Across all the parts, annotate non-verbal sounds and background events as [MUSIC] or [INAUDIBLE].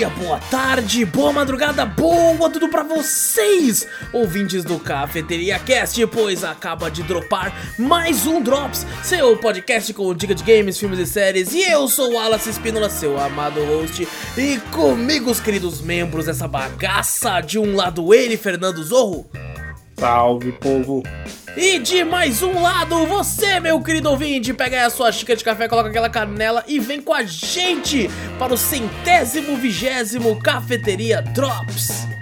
dia, boa tarde, boa madrugada, boa tudo pra vocês, ouvintes do Cafeteria Cast, pois acaba de dropar mais um Drops, seu podcast com dica de games, filmes e séries, e eu sou o Wallace Espínola, seu amado host, e comigo os queridos membros dessa bagaça, de um lado ele, Fernando Zorro. Salve, povo! E de mais um lado, você, meu querido ouvinte, pega aí a sua xícara de café, coloca aquela canela e vem com a gente para o centésimo vigésimo Cafeteria Drops.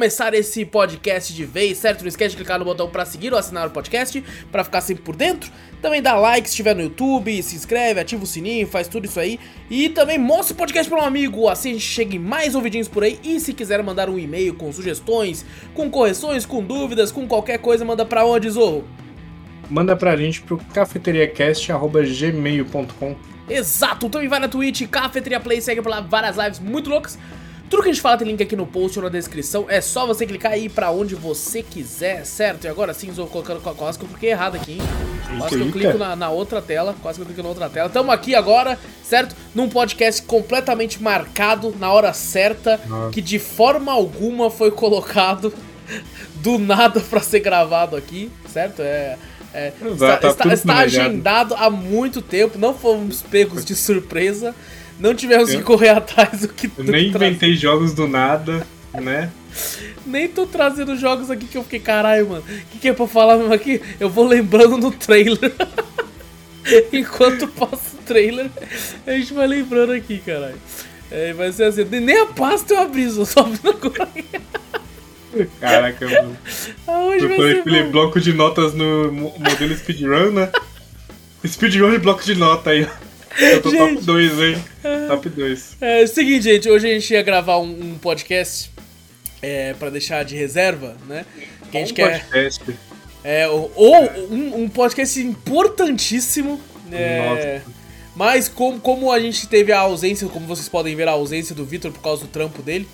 Começar esse podcast de vez, certo? Não esquece de clicar no botão pra seguir ou assinar o podcast, pra ficar sempre por dentro. Também dá like se estiver no YouTube, se inscreve, ativa o sininho, faz tudo isso aí. E também mostra o podcast pra um amigo, assim a gente chega em mais ouvidinhos por aí. E se quiser mandar um e-mail com sugestões, com correções, com dúvidas, com qualquer coisa, manda pra onde, Zorro? Manda pra gente pro cafeteriacast.gmail.com Exato, também vai na Twitch, Cafeteria Play, segue por lá várias lives muito loucas. Tudo que a gente fala tem link aqui no post ou na descrição, é só você clicar aí pra onde você quiser, certo? E agora sim, estou colocando quase que eu cliquei errado aqui, hein? Quase que eu clico na, na outra tela, quase que eu clico na outra tela. Tamo aqui agora, certo? Num podcast completamente marcado, na hora certa, Nossa. que de forma alguma foi colocado [LAUGHS] do nada pra ser gravado aqui, certo? É. é, Exato, está tá está- está agendado há muito tempo, não fomos pegos de surpresa, não tivemos que Eu- correr atrás do que Eu nem inventei jogos do nada, né? Nem tô trazendo jogos aqui que eu fiquei, caralho, mano. O que, que é pra falar mesmo aqui? Eu vou lembrando no trailer. [LAUGHS] Enquanto passa o trailer, a gente vai lembrando aqui, caralho. É, vai ser assim, nem a pasta eu abri, [LAUGHS] só abrindo agora. Caraca, mano. Ah, hoje Eu falei aquele bom. bloco de notas no mo- modelo speedrun, né? Speedrun de bloco de nota aí. Eu tô Gente. top 2, hein? Top 2. É, é o seguinte, gente, hoje a gente ia gravar um, um podcast é, pra deixar de reserva, né? Que a gente quer... podcast. É, ou ou um, um podcast importantíssimo. É, mas como, como a gente teve a ausência, como vocês podem ver, a ausência do Vitor por causa do trampo dele,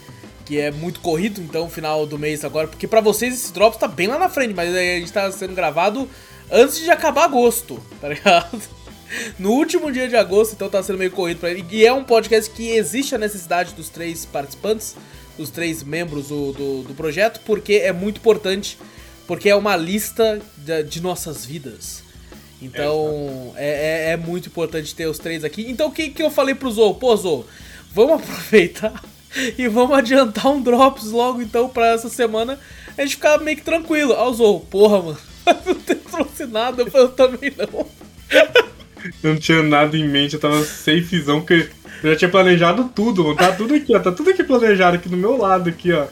que é muito corrido, então final do mês agora, porque pra vocês esse Drops tá bem lá na frente, mas a gente tá sendo gravado antes de acabar agosto, tá ligado? No último dia de agosto, então tá sendo meio corrido pra ele. E é um podcast que existe a necessidade dos três participantes, dos três membros do, do, do projeto, porque é muito importante, porque é uma lista de, de nossas vidas. Então é, é, é muito importante ter os três aqui. Então o que, que eu falei pro Zou? Pô, Zou, vamos [LAUGHS] aproveitar e vamos adiantar um Drops logo então pra essa semana a gente ficar meio que tranquilo. Ó, o porra, mano, [LAUGHS] não trouxe nada, eu também não. [LAUGHS] Eu não tinha nada em mente, eu tava safezão, porque eu já tinha planejado tudo, mano. Tá tudo aqui, ó. Tá tudo aqui planejado aqui do meu lado, aqui, ó.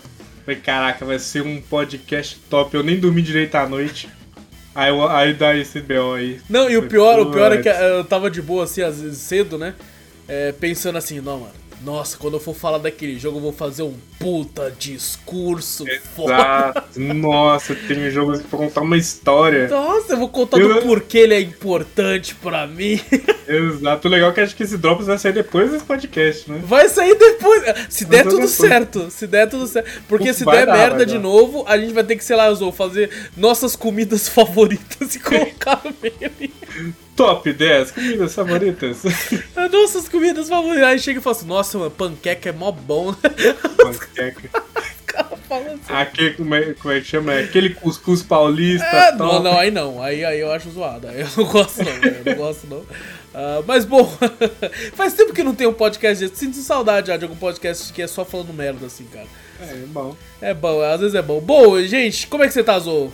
Falei, caraca, vai ser um podcast top. Eu nem dormi direito à noite. Aí, aí dá esse BO aí. Não, e o pior, o pior é que eu tava de boa assim, às vezes cedo, né? É, pensando assim, não, mano. Nossa, quando eu for falar daquele jogo, eu vou fazer um puta discurso foda. Exato. Nossa, tem um jogo pra contar uma história. Nossa, eu vou contar Eu- do porquê ele é importante pra mim. [LAUGHS] Exato. O legal é que acho que esse Drops vai sair depois desse podcast, né? Vai sair depois. Se der tudo depois. certo. Se der tudo certo. Porque se der dar, merda de novo, a gente vai ter que, sei lá, fazer nossas comidas [LAUGHS] favoritas e colocar no meio. Top 10 comidas favoritas. [LAUGHS] As Nossas comidas favoritas. Aí chega e fala assim: Nossa, mano, panqueca é mó bom. [LAUGHS] Panqueca. Assim. Aquele, como é, como é que chama? É Aquele cuscuz paulista. É, não, não, aí não. Aí, aí eu acho zoado. Aí eu não gosto, não. Eu não gosto, não. Ah, mas bom, [LAUGHS] faz tempo que não tem um podcast desse. Sinto saudade já de algum podcast que é só falando merda, assim, cara. É, bom. É bom, às vezes é bom. Bom, gente, como é que você tá, Zou?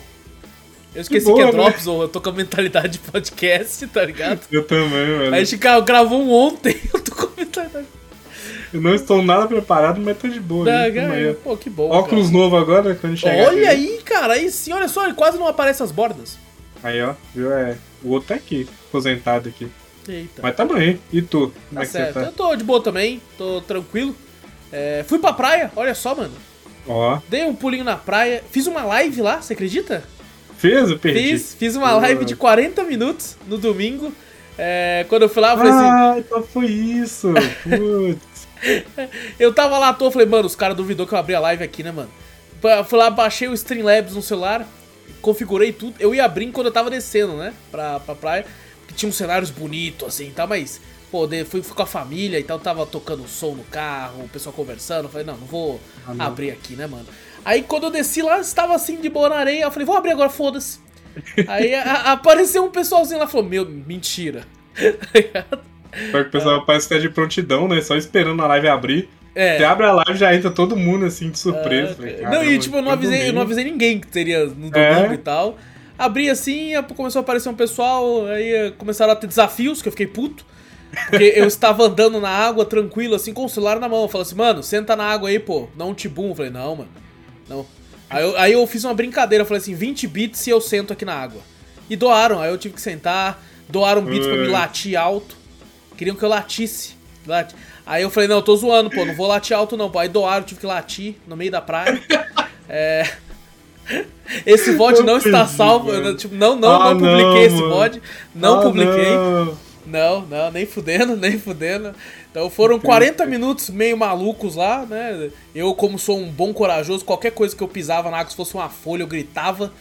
Eu esqueci boa, que é né? Drops, ou eu tô com a mentalidade de podcast, tá ligado? Eu também, velho. A gente gra- gravou um ontem, [LAUGHS] eu tô com a mentalidade. Eu não estou nada preparado, mas tô de boa. Cara, aí. pô, que bom. Óculos cara. novo agora, quando chegar. Olha aí, cara, aí sim, olha só, ele quase não aparece as bordas. Aí, ó, viu? É, o outro tá aqui, aposentado aqui. Eita. Mas tamo aí. E tu? Como Tá é que certo. você tá? Eu tô de boa também, tô tranquilo. É, fui pra praia, olha só, mano. Ó, Dei um pulinho na praia, fiz uma live lá, você acredita? Fez? Eu perdi. Fiz, fiz uma live de 40 minutos no domingo. É, quando eu fui lá, eu falei assim, Ah, então foi isso. [LAUGHS] Putz. eu tava lá à toa, falei, mano, os caras duvidou que eu abri a live aqui, né, mano? Fui lá, baixei o Streamlabs no celular, configurei tudo. Eu ia abrir quando eu tava descendo, né, pra, pra praia, que tinha uns cenários bonitos, assim, e tal, mas, pô, fui, fui com a família e tal, tava tocando som no carro, o pessoal conversando, falei, não, não vou Ah, não. abrir aqui, né, mano? Aí quando eu desci lá, estava assim, de boa na areia, eu falei, vou abrir agora, foda-se. Aí a- apareceu um pessoalzinho lá, falou, meu, mentira. Só que o pessoal parece que tá de prontidão, né? Só esperando a live abrir. É. Você abre a live já entra todo mundo assim de surpresa. Falei, não, e tipo, eu não avisei, eu não avisei ninguém que teria no domingo É. e tal. Abri assim, começou a aparecer um pessoal, aí eh, começaram a ter desafios, que eu fiquei puto. Porque eu estava andando na água tranquilo, assim, com o celular na mão. Eu falei assim, mano, senta na água aí, pô, dá um tibum. Eu falei, não, mano, não. Aí eu, aí eu fiz uma brincadeira, eu falei assim, 20 bits e eu sento aqui na água. E doaram, aí eu tive que sentar, doaram bits pra me latir alto. Queriam que eu latisse. Lati- Aí eu falei, não, eu tô zoando, pô, não vou latir alto não, pô. Aí doaram, tive que latir no meio da praia. [LAUGHS] É... Esse VOD Eu não está salvo, eu tipo, não, não, Ah, não publiquei não, esse. VOD, não Ah, publiquei. não. Não, não, nem fudendo, [LAUGHS] nem fudendo. Então foram 40 minutos meio malucos lá, né? Eu, como sou um bom corajoso, qualquer coisa que eu pisava na água, se fosse uma folha, eu gritava.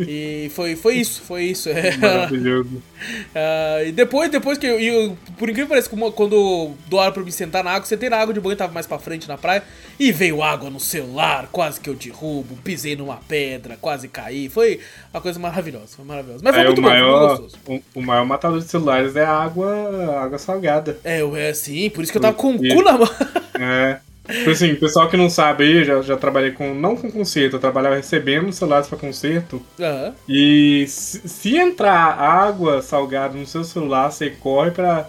E foi, foi isso, foi isso. É. Maravilhoso. [LAUGHS] Ah, e depois, depois que eu, eu- Por incrível que pareça, quando doaram pra me sentar na água, sentei na água de banho, tava mais pra frente na praia. E veio água no celular, quase que eu derrubo, pisei numa pedra, quase caí. Foi uma coisa maravilhosa, foi maravilhosa. Mas foi Aí muito o bom, maior, gostoso. o, o maior matador de celulares é a água, a água salgada. É, eu- é sim, por isso que eu tava com o cu na mão. É. [LAUGHS] Tipo assim, pessoal que não sabe aí, já, já trabalhei com. Não com conserto, eu trabalhava recebendo celulares pra conserto. Aham. E se, se entrar água salgada no seu celular, você corre pra,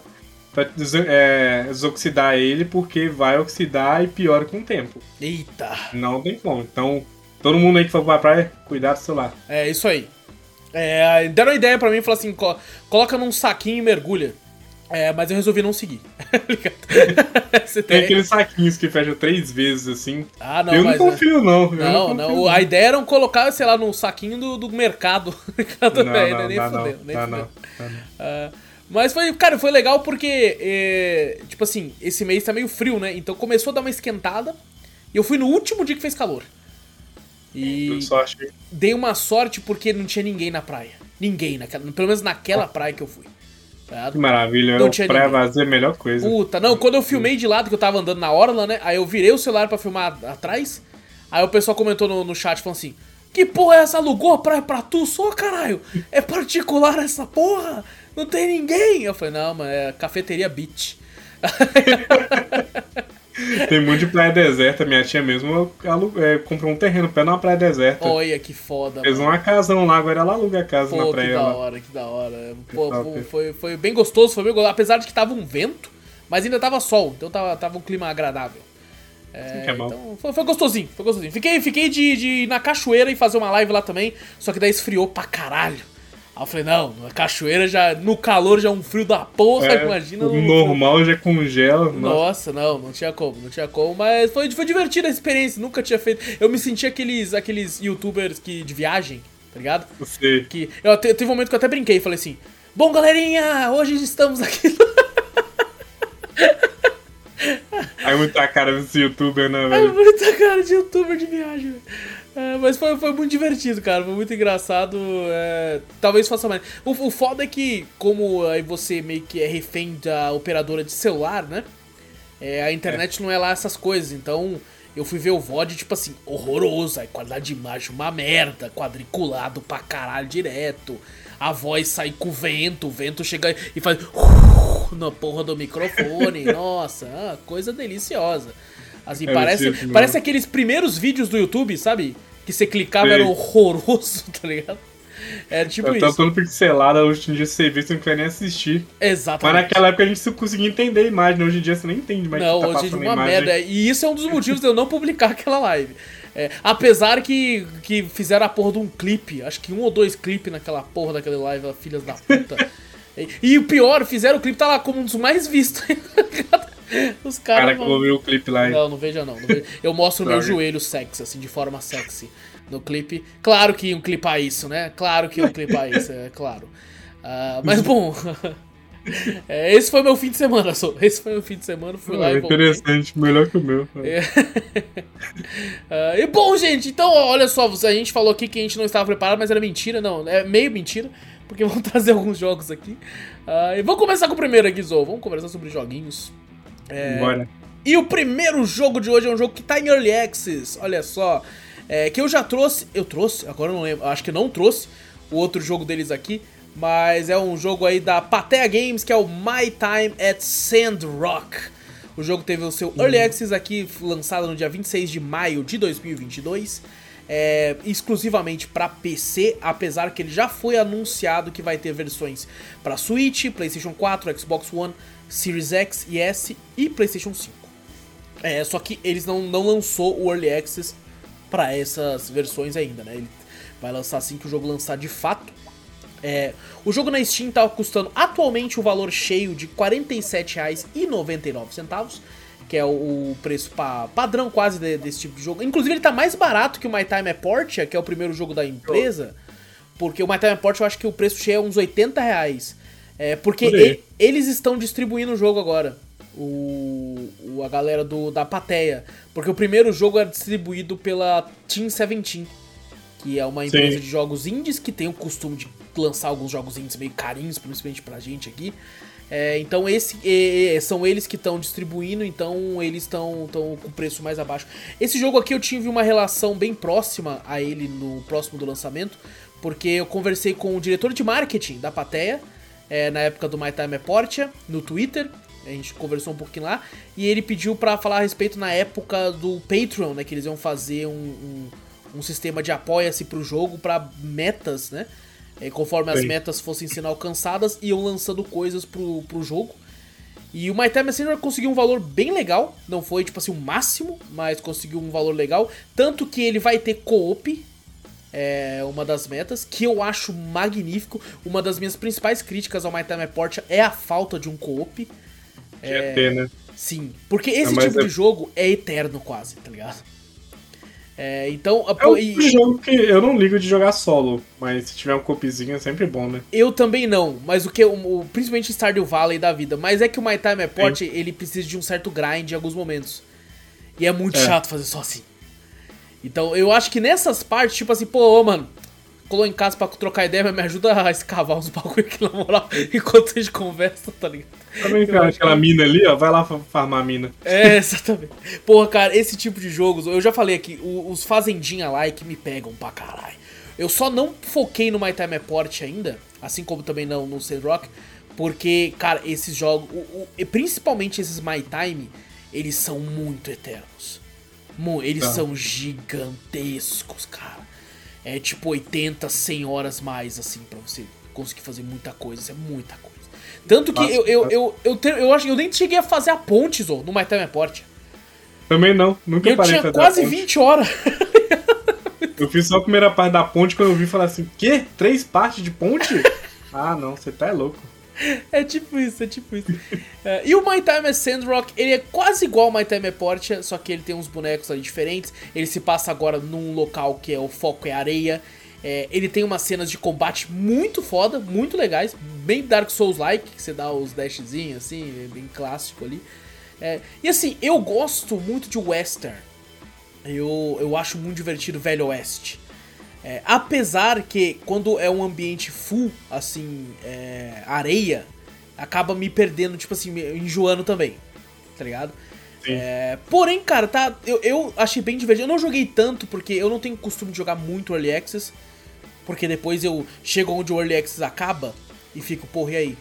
pra des- é, desoxidar ele, porque vai oxidar e piora com o tempo. Eita. Não tem como. Então, todo mundo aí que for pra praia, cuidado do celular. É isso aí. É, deram uma ideia pra mim e falaram assim: co- coloca num saquinho e mergulha. É, mas eu resolvi não seguir. [LAUGHS] [LAUGHS] Tem ideia- aqueles saquinhos que fecham três vezes assim. Ah, não, eu não mas. é- confio, não. Eu Não, não, não. confio, A ideia era colocar, sei lá, no saquinho do, do mercado. [LAUGHS] Não, Também, não, né? nem dá fudeu, não, nem fudeu. não, não. Ah, mas foi, cara, foi legal porque, é, tipo assim, esse mês tá meio frio, né? Então começou a dar uma esquentada e eu fui no último dia que fez calor. E sorte. dei uma sorte porque não tinha ninguém na praia. Ninguém, naquela, pelo menos naquela praia que eu fui. Que maravilha. Não tinha ninguém. vazia é a melhor coisa. Puta, não, quando eu filmei de lado, que eu tava andando na orla, né? Aí eu virei o celular pra filmar atrás. Aí o pessoal comentou no, no chat, falando assim: Que porra é essa? Alugou a praia pra tu só, caralho? É particular essa porra? Não tem ninguém. Eu falei: Não, mano, é cafeteria beach. [LAUGHS] Tem muito de praia deserta. Minha tia mesmo é, comprou um terreno pé numa praia deserta. Olha que foda, Fez mano. uma casão lá, agora ela aluga a casa na Pô, que praia. da lá. hora, que da hora. Pô, foi, foi, bem gostoso, foi bem gostoso. Apesar de que tava um vento, mas ainda tava sol, então tava, tava um clima agradável. É, que é. Então foi, foi gostosinho, foi gostosinho. Fiquei, fiquei de, de ir na cachoeira e fazer uma live lá também, só que daí esfriou pra caralho. Aí eu falei, não, na cachoeira já, no calor já é um frio da porra, É, imagina. o no- normal já congela. Nossa. Nossa, não, não tinha como, não tinha como, mas foi, foi divertida a experiência, nunca tinha feito. Eu me senti aqueles, aqueles youtubers que, de viagem, tá ligado? Você. Que eu te- teve um momento que eu até brinquei e falei assim: Bom, galerinha, hoje estamos aqui. Aí muita cara desse youtuber, né, É velho? muita cara de youtuber de viagem, velho. É, mas foi, foi muito divertido, cara. Foi muito engraçado. é, talvez faça mais. O, o foda é que, como aí você meio que é refém da operadora de celular, né? É, a internet não é lá essas coisas. Então, eu fui ver o VOD, tipo assim, horroroso. Aí, qualidade de imagem, uma merda. Quadriculado pra caralho direto. A voz sai com o vento. O vento chega e faz. [LAUGHS] Na porra do microfone. [LAUGHS] Nossa, ah, coisa deliciosa. Assim, É, parece, tipo, parece aqueles primeiros vídeos do YouTube, sabe? Que você clicava Sei. era horroroso, [LAUGHS] tá ligado? É tipo tá isso. todo pixelado, hoje em dia você vê, você não quer nem assistir. Exatamente. Mas naquela época a gente conseguia entender a imagem, hoje em dia você nem entende mais Não, que tá hoje é passando uma a imagem. merda. E isso é um dos motivos de eu não publicar [LAUGHS] aquela live. É, apesar que, que fizeram a porra de um clipe, acho que um ou dois clipes naquela porra daquela live, filhas da puta. [LAUGHS] e, e o pior, fizeram o clipe, tá lá como um dos mais vistos. [LAUGHS] Os Cara, caras. vou ver o clipe lá. hein? Não, não veja não. não veja. Eu mostro o meu [LAUGHS] joelho sexy, assim, de forma sexy. No clipe. Claro que iam clipar isso, né? Claro que iam clipar isso, é claro. Ah, mas bom. [LAUGHS] é, esse foi meu fim de semana, só. Esse foi meu fim de semana. Fui lá Ah, e voltei. interessante, melhor que o meu. É. Ah, e bom, gente, então olha só, a gente falou aqui que a gente não estava preparado, mas era mentira, não, é meio mentira, porque vamos trazer alguns jogos aqui. Ah, e vamos começar com o primeiro aqui, Zou, vamos conversar sobre joguinhos. É, Bora. E o primeiro jogo de hoje é um jogo que tá em Early Access, olha só, é, que eu já trouxe, eu trouxe, agora eu não lembro, acho que não trouxe o outro jogo deles aqui, mas é um jogo aí da Patea Games, que é o My Time at Sandrock. O jogo teve o seu Early Access aqui, lançado no dia 26 de maio de 2022. É, exclusivamente para PC, apesar que ele já foi anunciado que vai ter versões para Switch, PlayStation 4, Xbox One, Series X e S e PlayStation 5. É, só que eles não, não lançou o Early Access para essas versões ainda, né? Ele vai lançar assim que o jogo lançar de fato. É, o jogo na Steam tá custando atualmente o valor cheio de R$ 47,99, que é o, preço pa- padrão quase de- desse tipo de jogo. Inclusive ele tá mais barato que o My Time é Portia, que é o primeiro jogo da empresa, porque o My Time é Portia eu acho que o preço cheio é uns 80 reais. É, porque e- eles estão distribuindo o jogo agora. O, o- a galera do, da Pateia. Porque o primeiro jogo era distribuído pela Team 17 que é uma empresa Sim. de jogos indies que tem o costume de lançar alguns jogos indies meio carinhos, principalmente pra gente aqui. É, então esse e- são eles que estão distribuindo, então eles estão com o preço mais abaixo. Esse jogo aqui eu tive uma relação bem próxima a ele no próximo do lançamento, porque eu conversei com o diretor de marketing da Pateia, é, na época do My Time é Portia, no Twitter. A gente conversou um pouquinho lá. E ele pediu pra falar a respeito na época do Patreon, né? Que eles iam fazer um, um, um sistema de apoia-se pro jogo pra metas, né? É, conforme as Sim. metas fossem sendo alcançadas, iam lançando coisas pro, pro jogo. E o My Time Messenger conseguiu um valor bem legal. Não foi, tipo assim, o máximo, mas conseguiu um valor legal. Tanto que ele vai ter co-op, é uma das metas, que eu acho magnífico. Uma das minhas principais críticas ao My Time Portia é a falta de um co-op. Quer ter, né? Sim, porque esse mas tipo é- de jogo é eterno quase, tá ligado? É, então, É um e- tipo jogo que eu não ligo de jogar solo, mas se tiver um copizinho é sempre bom, né? eu também não, mas o que, o, o- principalmente Stardew Valley da vida, mas é que o My Time Portia, ele precisa de um certo grind em alguns momentos. E é muito É. chato fazer só assim. Então, eu acho que nessas partes, tipo assim, pô, ô, mano, colou em casa pra trocar ideia, mas me ajuda a escavar uns bagulho aqui na moral, [LAUGHS] enquanto a gente conversa, tá ligado? Também Eu tem acho aquela que- mina ali, ó, vai lá fa- farmar a mina. É, [LAUGHS] exatamente. Porra, cara, esse tipo de jogos, eu já falei aqui, os fazendinha like me pegam pra caralho. Eu só não foquei no My Time é Port ainda, assim como também não no Sandrock, porque, cara, esses jogos, o- o- e principalmente esses My Time, eles são muito eternos. Eles Tá. são gigantescos, cara. É tipo 80, 100 horas mais, assim, pra você conseguir fazer muita coisa. Isso é muita coisa. Tanto que Nossa, eu, eu, cara. eu, eu, eu acho que eu nem cheguei a fazer a ponte, Zô, no My Time é Port. Também não, nunca Eu parei tinha pra dar quase ponte. 20 horas. Eu fiz só a primeira parte da ponte quando eu vi falar assim, quê? Três partes de ponte? [LAUGHS] ah, não, você tá é louco. [LAUGHS] É tipo isso, é tipo isso. É, e o My Time é Sandrock, ele é quase igual ao My Time é Portia, só que ele tem uns bonecos ali diferentes. Ele se passa agora num local que é o foco é areia. É, ele tem umas cenas de combate muito foda, muito legais, bem Dark Souls-like, que você dá os dashzinhos assim, é bem clássico ali. É, e assim, eu gosto muito de western. Eu, eu acho muito divertido Velho Oeste. É, apesar que quando é um ambiente full, assim, é, areia, acaba me perdendo, tipo assim, me enjoando também. Tá ligado? É, porém, cara, tá. Eu, eu achei bem divertido. Eu não joguei tanto porque eu não tenho costume de jogar muito Early Access. Porque depois eu chego onde o Early Access acaba e fico, porra, e aí?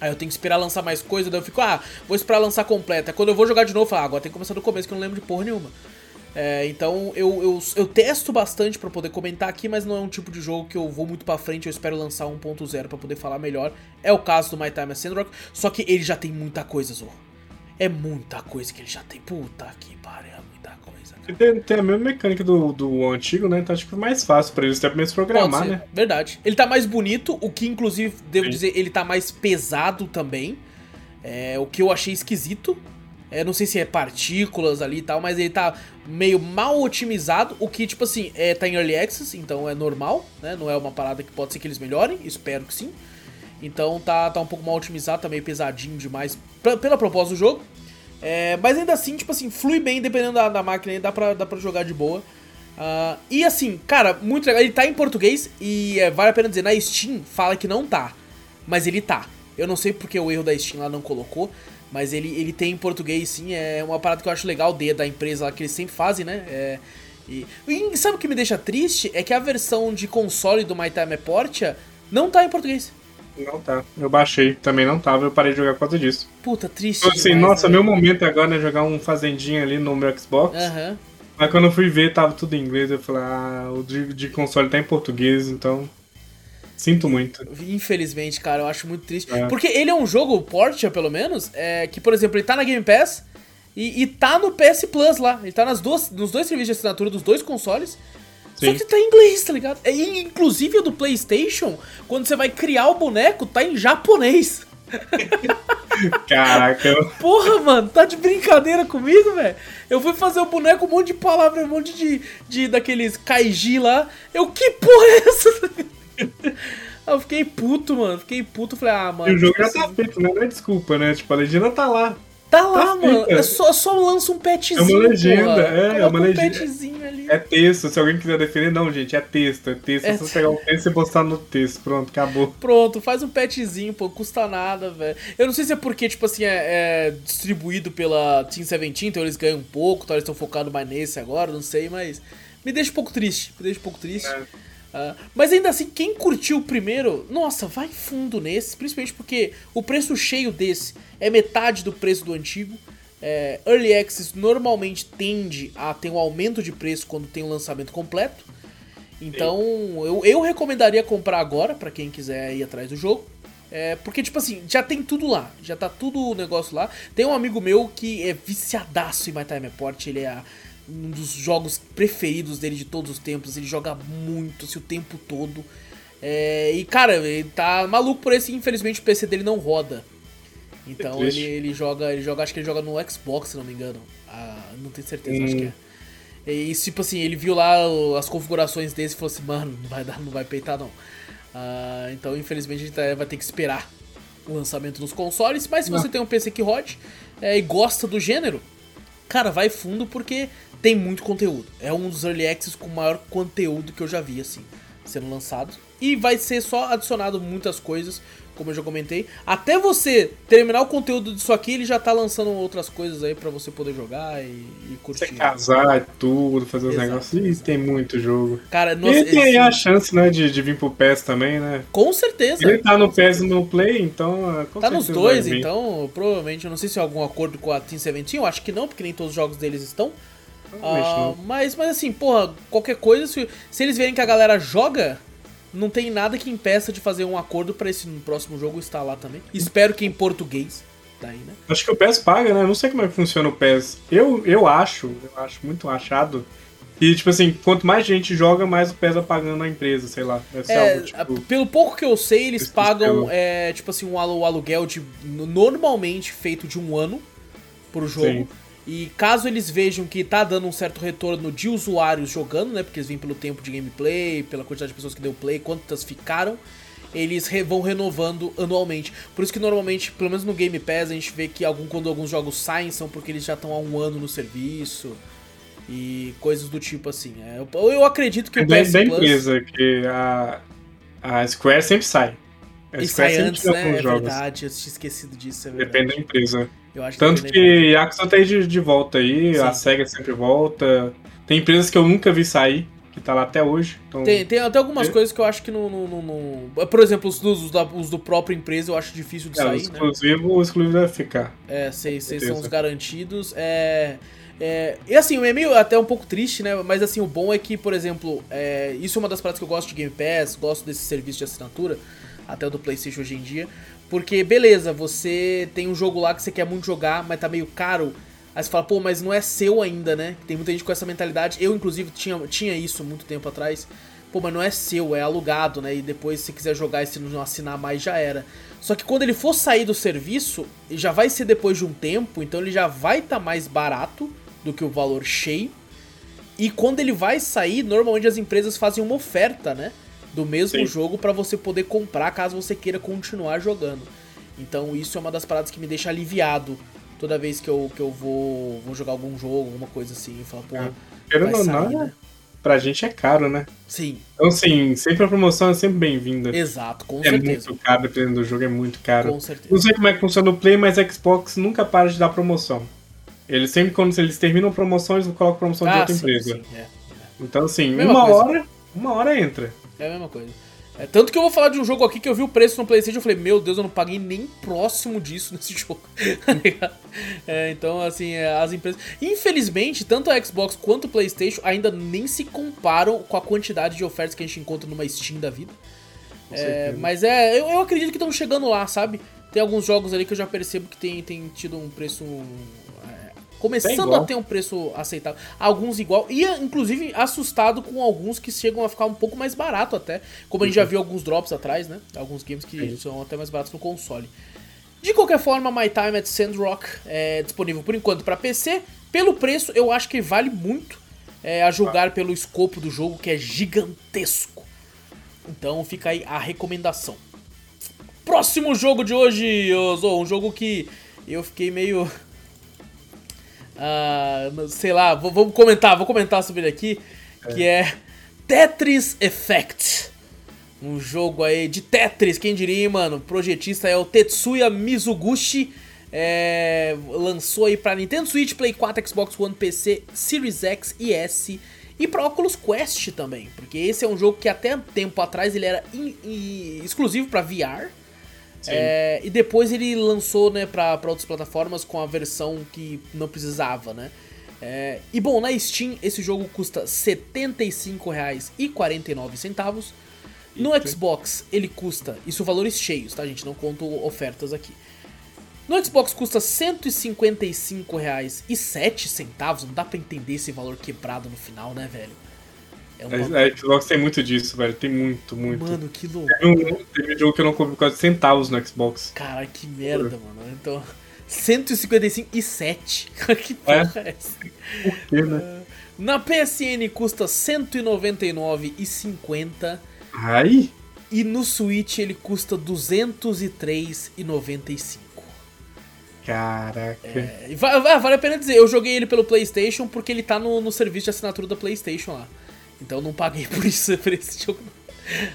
Aí eu tenho que esperar lançar mais coisa, daí eu fico, ah, vou esperar lançar completa. Quando eu vou jogar de novo, eu falo, ah, agora tem que começar do começo que eu não lembro de porra nenhuma. É, então eu, eu, eu, testo bastante para poder comentar aqui, mas não é um tipo de jogo que eu vou muito para frente, eu espero lançar 1.0 para poder falar melhor. É o caso do My Time at Sandrock, só que ele já tem muita coisa, Zorro. É muita coisa que ele já tem. Puta que pariu, é muita coisa. Tem, tem, a mesma mecânica do, do antigo, né? Então acho que é mais fácil para eles até mesmo programar, né? Verdade. Ele tá mais bonito, o que inclusive, devo Sim. dizer, ele tá mais pesado também. É, o que eu achei esquisito. É, não sei se é partículas ali e tal, mas ele tá meio mal otimizado, o que, tipo assim, é, tá em Early Access, então é normal, né? Não é uma parada que pode ser que eles melhorem, espero que sim. Então tá, tá um pouco mal otimizado, tá meio pesadinho demais pra, pela proposta do jogo. É, mas ainda assim, tipo assim, flui bem dependendo da, da máquina, dá pra, dá pra jogar de boa. Uh, e assim, cara, muito legal. Ele tá em português e é, vale a pena dizer, na Steam fala que não tá, mas ele tá. Eu não sei porque o erro da Steam lá não colocou, mas ele, ele tem em português sim, é uma parada que eu acho legal de, da empresa lá que eles sempre fazem, né? É, e, e, sabe o que me deixa triste? É que a versão de console do My Time Portia não tá em português. Não tá. Eu baixei, também não tava, eu parei de jogar por causa disso. Puta, triste. Então, assim, demais, nossa, né? meu momento agora é jogar um fazendinha ali no meu Xbox. Aham. Uhum. Mas quando eu fui ver, tava tudo em inglês. Eu falei, ah, o de, de console tá em português, então. Sinto muito. Infelizmente, cara, eu acho muito triste. É. Porque ele é um jogo, Portia, pelo menos, é, que, por exemplo, ele tá na Game Pass e, e tá no PS Plus lá. Ele tá nas duas, nos dois serviços de assinatura dos dois consoles. Sim. Só que tá em inglês, tá ligado? E, inclusive o do PlayStation, quando você vai criar o boneco, tá em japonês. [LAUGHS] Caraca. Porra, mano, tá de brincadeira comigo, velho? Eu fui fazer o boneco, um monte de palavra, um monte de, de daqueles kaiji lá. Eu, que porra é essa? [LAUGHS] [LAUGHS] Eu fiquei puto, mano. Fiquei puto. Falei, ah, mano. E o jogo já tá feito, né? Não é desculpa, né? Tipo, a legenda tá lá. Tá, tá lá, feita. mano. É só, só lança um petzinho. É uma legenda, porra. é, é uma um legenda. Ali. É texto. Se alguém quiser defender, não, gente. É texto. É texto. É, é só pegar o texto e postar no texto. Pronto, acabou. Pronto, faz um petzinho, pô. Custa nada, velho. Eu não sei se é porque, tipo assim, é, é distribuído pela Team 17, então eles ganham um pouco, então eles estão focados mais nesse agora, não sei, mas. Me deixa um pouco triste. Me deixa um pouco triste. É. Uh, mas ainda assim, quem curtiu o primeiro, nossa, vai fundo nesse, principalmente porque o preço cheio desse é metade do preço do antigo. É, Early Access normalmente tende a ter um aumento de preço quando tem um lançamento completo. Então eu, eu recomendaria comprar agora para quem quiser ir atrás do jogo. É, porque, tipo assim, já tem tudo lá. Já tá tudo o negócio lá. Tem um amigo meu que é viciadaço em My Time Report. Ele é um dos jogos preferidos dele de todos os tempos. Ele joga muito, assim, o tempo todo. É, e, cara, ele tá maluco por esse, infelizmente o PC dele não roda. Então ele, ele joga, ele joga, acho que ele joga no Xbox, se não me engano. Ah, não tenho certeza, hum. acho que é. E tipo assim, ele viu lá as configurações desse e falou assim, mano, não vai dar, não vai peitar não. Ah, então, infelizmente, a gente tá, vai ter que esperar o lançamento dos consoles. Mas se você tem um PC que rode é, e gosta do gênero, cara, vai fundo porque tem muito conteúdo. É um dos early access com maior conteúdo que eu já vi, assim, sendo lançado. E vai ser só adicionado muitas coisas, como eu já comentei. Até você terminar o conteúdo disso aqui, ele já tá lançando outras coisas aí para você poder jogar e, e curtir. Você casar e tudo, fazer os negócios. E tem muito jogo. Cara, nossa, e tem esse... a chance, né, de, de vir pro PES também, né? Com certeza. Ele tá no PES e no Play, então. Ah, tá nos dois, então, provavelmente. Eu não sei se é algum acordo com a Team 17, eu acho que não, porque nem todos os jogos deles estão. Ah, mas, mas assim, porra, qualquer coisa, se, se eles verem que a galera joga, não tem nada que impeça de fazer um acordo para esse próximo jogo estar lá também. Espero que em português. Daí, né? Acho que o PES paga, né? Não sei como é que funciona o PES. Eu, eu acho, eu acho muito achado. E, tipo assim, quanto mais gente joga, mais o PES vai pagando a empresa, sei lá. É, algo, tipo, pelo pouco que eu sei, eles pagam, é, tipo assim, um aluguel de normalmente feito de um ano pro jogo. Sim. E caso eles vejam que tá dando um certo retorno de usuários jogando, né? Porque eles vêm pelo tempo de gameplay, pela quantidade de pessoas que deu play, quantas ficaram, eles re vão renovando anualmente. Por isso que normalmente, pelo menos no Game Pass, a gente vê que algum, quando alguns jogos saem são porque eles já estão há um ano no serviço. E coisas do tipo assim. É, eu, eu acredito que é o PS da Plus... empresa, que a, a Square sempre sai. A e Square sai antes, né? É jogos. verdade, eu tinha esquecido disso. É Depende da empresa. Tanto que, que Yakuza tá aí de, de volta aí, Sim. a SEGA sempre volta. Tem empresas que eu nunca vi sair, que tá lá até hoje. Então... Tem, tem até algumas coisas que eu acho que não. Por exemplo, os, os, os, do próprio empresa eu acho difícil de é, sair. Exclusivo, né? O exclusivo deve ficar. É, seis, seis são os garantidos. É. É, e assim, é meio até um pouco triste, né? Mas assim, o bom é que, por exemplo, é, isso é uma das práticas que eu gosto de Game Pass, gosto desse serviço de assinatura, até o do PlayStation hoje em dia. Porque, beleza, você tem um jogo lá que você quer muito jogar, mas tá meio caro. Aí você fala, pô, mas não é seu ainda, né? Tem muita gente com essa mentalidade. Eu, inclusive, tinha, tinha isso muito tempo atrás. Pô, mas não é seu, é alugado, né? E depois, se quiser jogar e se não assinar mais, já era. Só que quando ele for sair do serviço, já vai ser depois de um tempo, então ele já vai estar tá mais barato do que o valor cheio. E quando ele vai sair, normalmente as empresas fazem uma oferta, né? Do mesmo Sim. jogo para você poder comprar caso você queira continuar jogando. Então isso é uma das paradas que me deixa aliviado toda vez que eu, que eu vou, vou jogar algum jogo, alguma coisa assim. E falar, pô, é. Querendo ou não, né? pra gente é caro, né? Sim. Então, assim, sempre a promoção é sempre bem-vinda. Exato, com é certeza. É muito caro, dependendo do jogo, é muito caro. Com certeza. Não sei como é que funciona o Play, mas Xbox nunca para de dar promoção. Eles sempre, quando eles terminam promoção, eles colocam promoção de ah, outra sim, empresa. Sim, é, é. Então, assim, Mesma uma coisa. hora, uma hora entra. É a mesma coisa. É, tanto que eu vou falar de um jogo aqui que eu vi o preço no PlayStation e falei, meu Deus, eu não paguei nem próximo disso nesse [LAUGHS] jogo. Tá é, então, assim, é, as empresas. Infelizmente, tanto a Xbox quanto o PlayStation ainda nem se comparam com a quantidade de ofertas que a gente encontra numa Steam da vida. É, mas é, eu, eu acredito que estão chegando lá, sabe? Tem alguns jogos ali que eu já percebo que tem, tem tido um preço começando a ter um preço aceitável. Alguns igual. E, inclusive, assustado com alguns que chegam a ficar um pouco mais barato até. Como a gente já uhum. viu alguns drops atrás, né? Alguns games que Sim. são até mais baratos no console. De qualquer forma, My Time at Sandrock é disponível por enquanto para PC. Pelo preço, eu acho que vale muito, é, a julgar pelo escopo do jogo, que é gigantesco. Então fica aí a recomendação. Próximo jogo de hoje, Zo, um jogo que eu fiquei meio Uh, sei lá, vou, vou, comentar, vou comentar sobre ele aqui, é. que é Tetris Effect. Um jogo aí de Tetris, quem diria, mano? O projetista é o Tetsuya Mizuguchi. É, lançou aí pra Nintendo Switch, Play 4, Xbox One, PC, Series X e S. E pra Oculus Quest também, porque esse é um jogo que até tempo atrás ele era in, in, exclusivo para VR. É, e depois ele lançou né, para outras plataformas com a versão que não precisava, né? É, e bom, na Steam esse jogo custa R$ 75,49. No Xbox ele custa, isso valores cheios, tá gente? Não conto ofertas aqui. No Xbox custa R$ 155,07. Não dá pra entender esse valor quebrado no final, né, velho? É uma... A Xbox tem muito disso, velho. Tem muito, muito. Mano, que louco. Teve um, teve um jogo que eu não comprei quase centavos no Xbox. Caralho, que merda, mano. Então. 155 e 7. [LAUGHS] que porra é, é essa? Por quê, né? Uh, na PSN custa 199,50. Ai! E no Switch ele custa 203,95. Caraca. É, vale a pena dizer, eu joguei ele pelo PlayStation porque ele tá no, no serviço de assinatura da PlayStation lá. Então não paguei [LAUGHS] por isso, por esse jogo.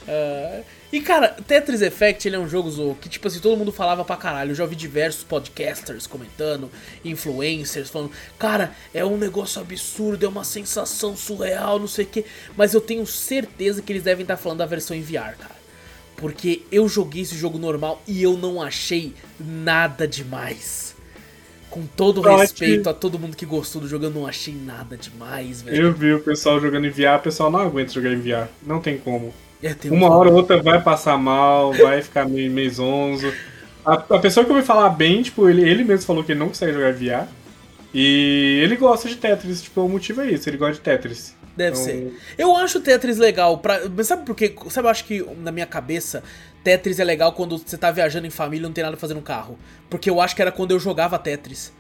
Uh, e cara, Tetris Effect ele é um jogo que, tipo assim, todo mundo falava pra caralho. Eu já ouvi diversos podcasters comentando, influencers falando, cara, é um negócio absurdo, é uma sensação surreal, não sei o que. Mas eu tenho certeza que eles devem estar falando da versão em VR, cara. Porque eu joguei esse jogo normal e eu não achei nada demais. Com todo respeito a todo mundo que gostou do jogo, eu não achei nada demais, velho. Eu vi o pessoal jogando em VR, o pessoal não aguenta jogar em VR. Não tem como. É, tem Uma um hora ou outra vai passar mal, vai ficar meio, meio zonzo. A, a, pessoa que eu ouvi falar bem, tipo, ele, ele mesmo falou que ele não consegue jogar VR. E ele gosta de Tetris, tipo, o motivo é isso, ele gosta de Tetris. Deve então... ser. Eu acho o Tetris legal, pra... mas sabe por quê? Sabe, eu acho que na minha cabeça, Tetris é legal quando você tá viajando em família e não tem nada pra fazer no carro. Porque eu acho que era quando eu jogava Tetris.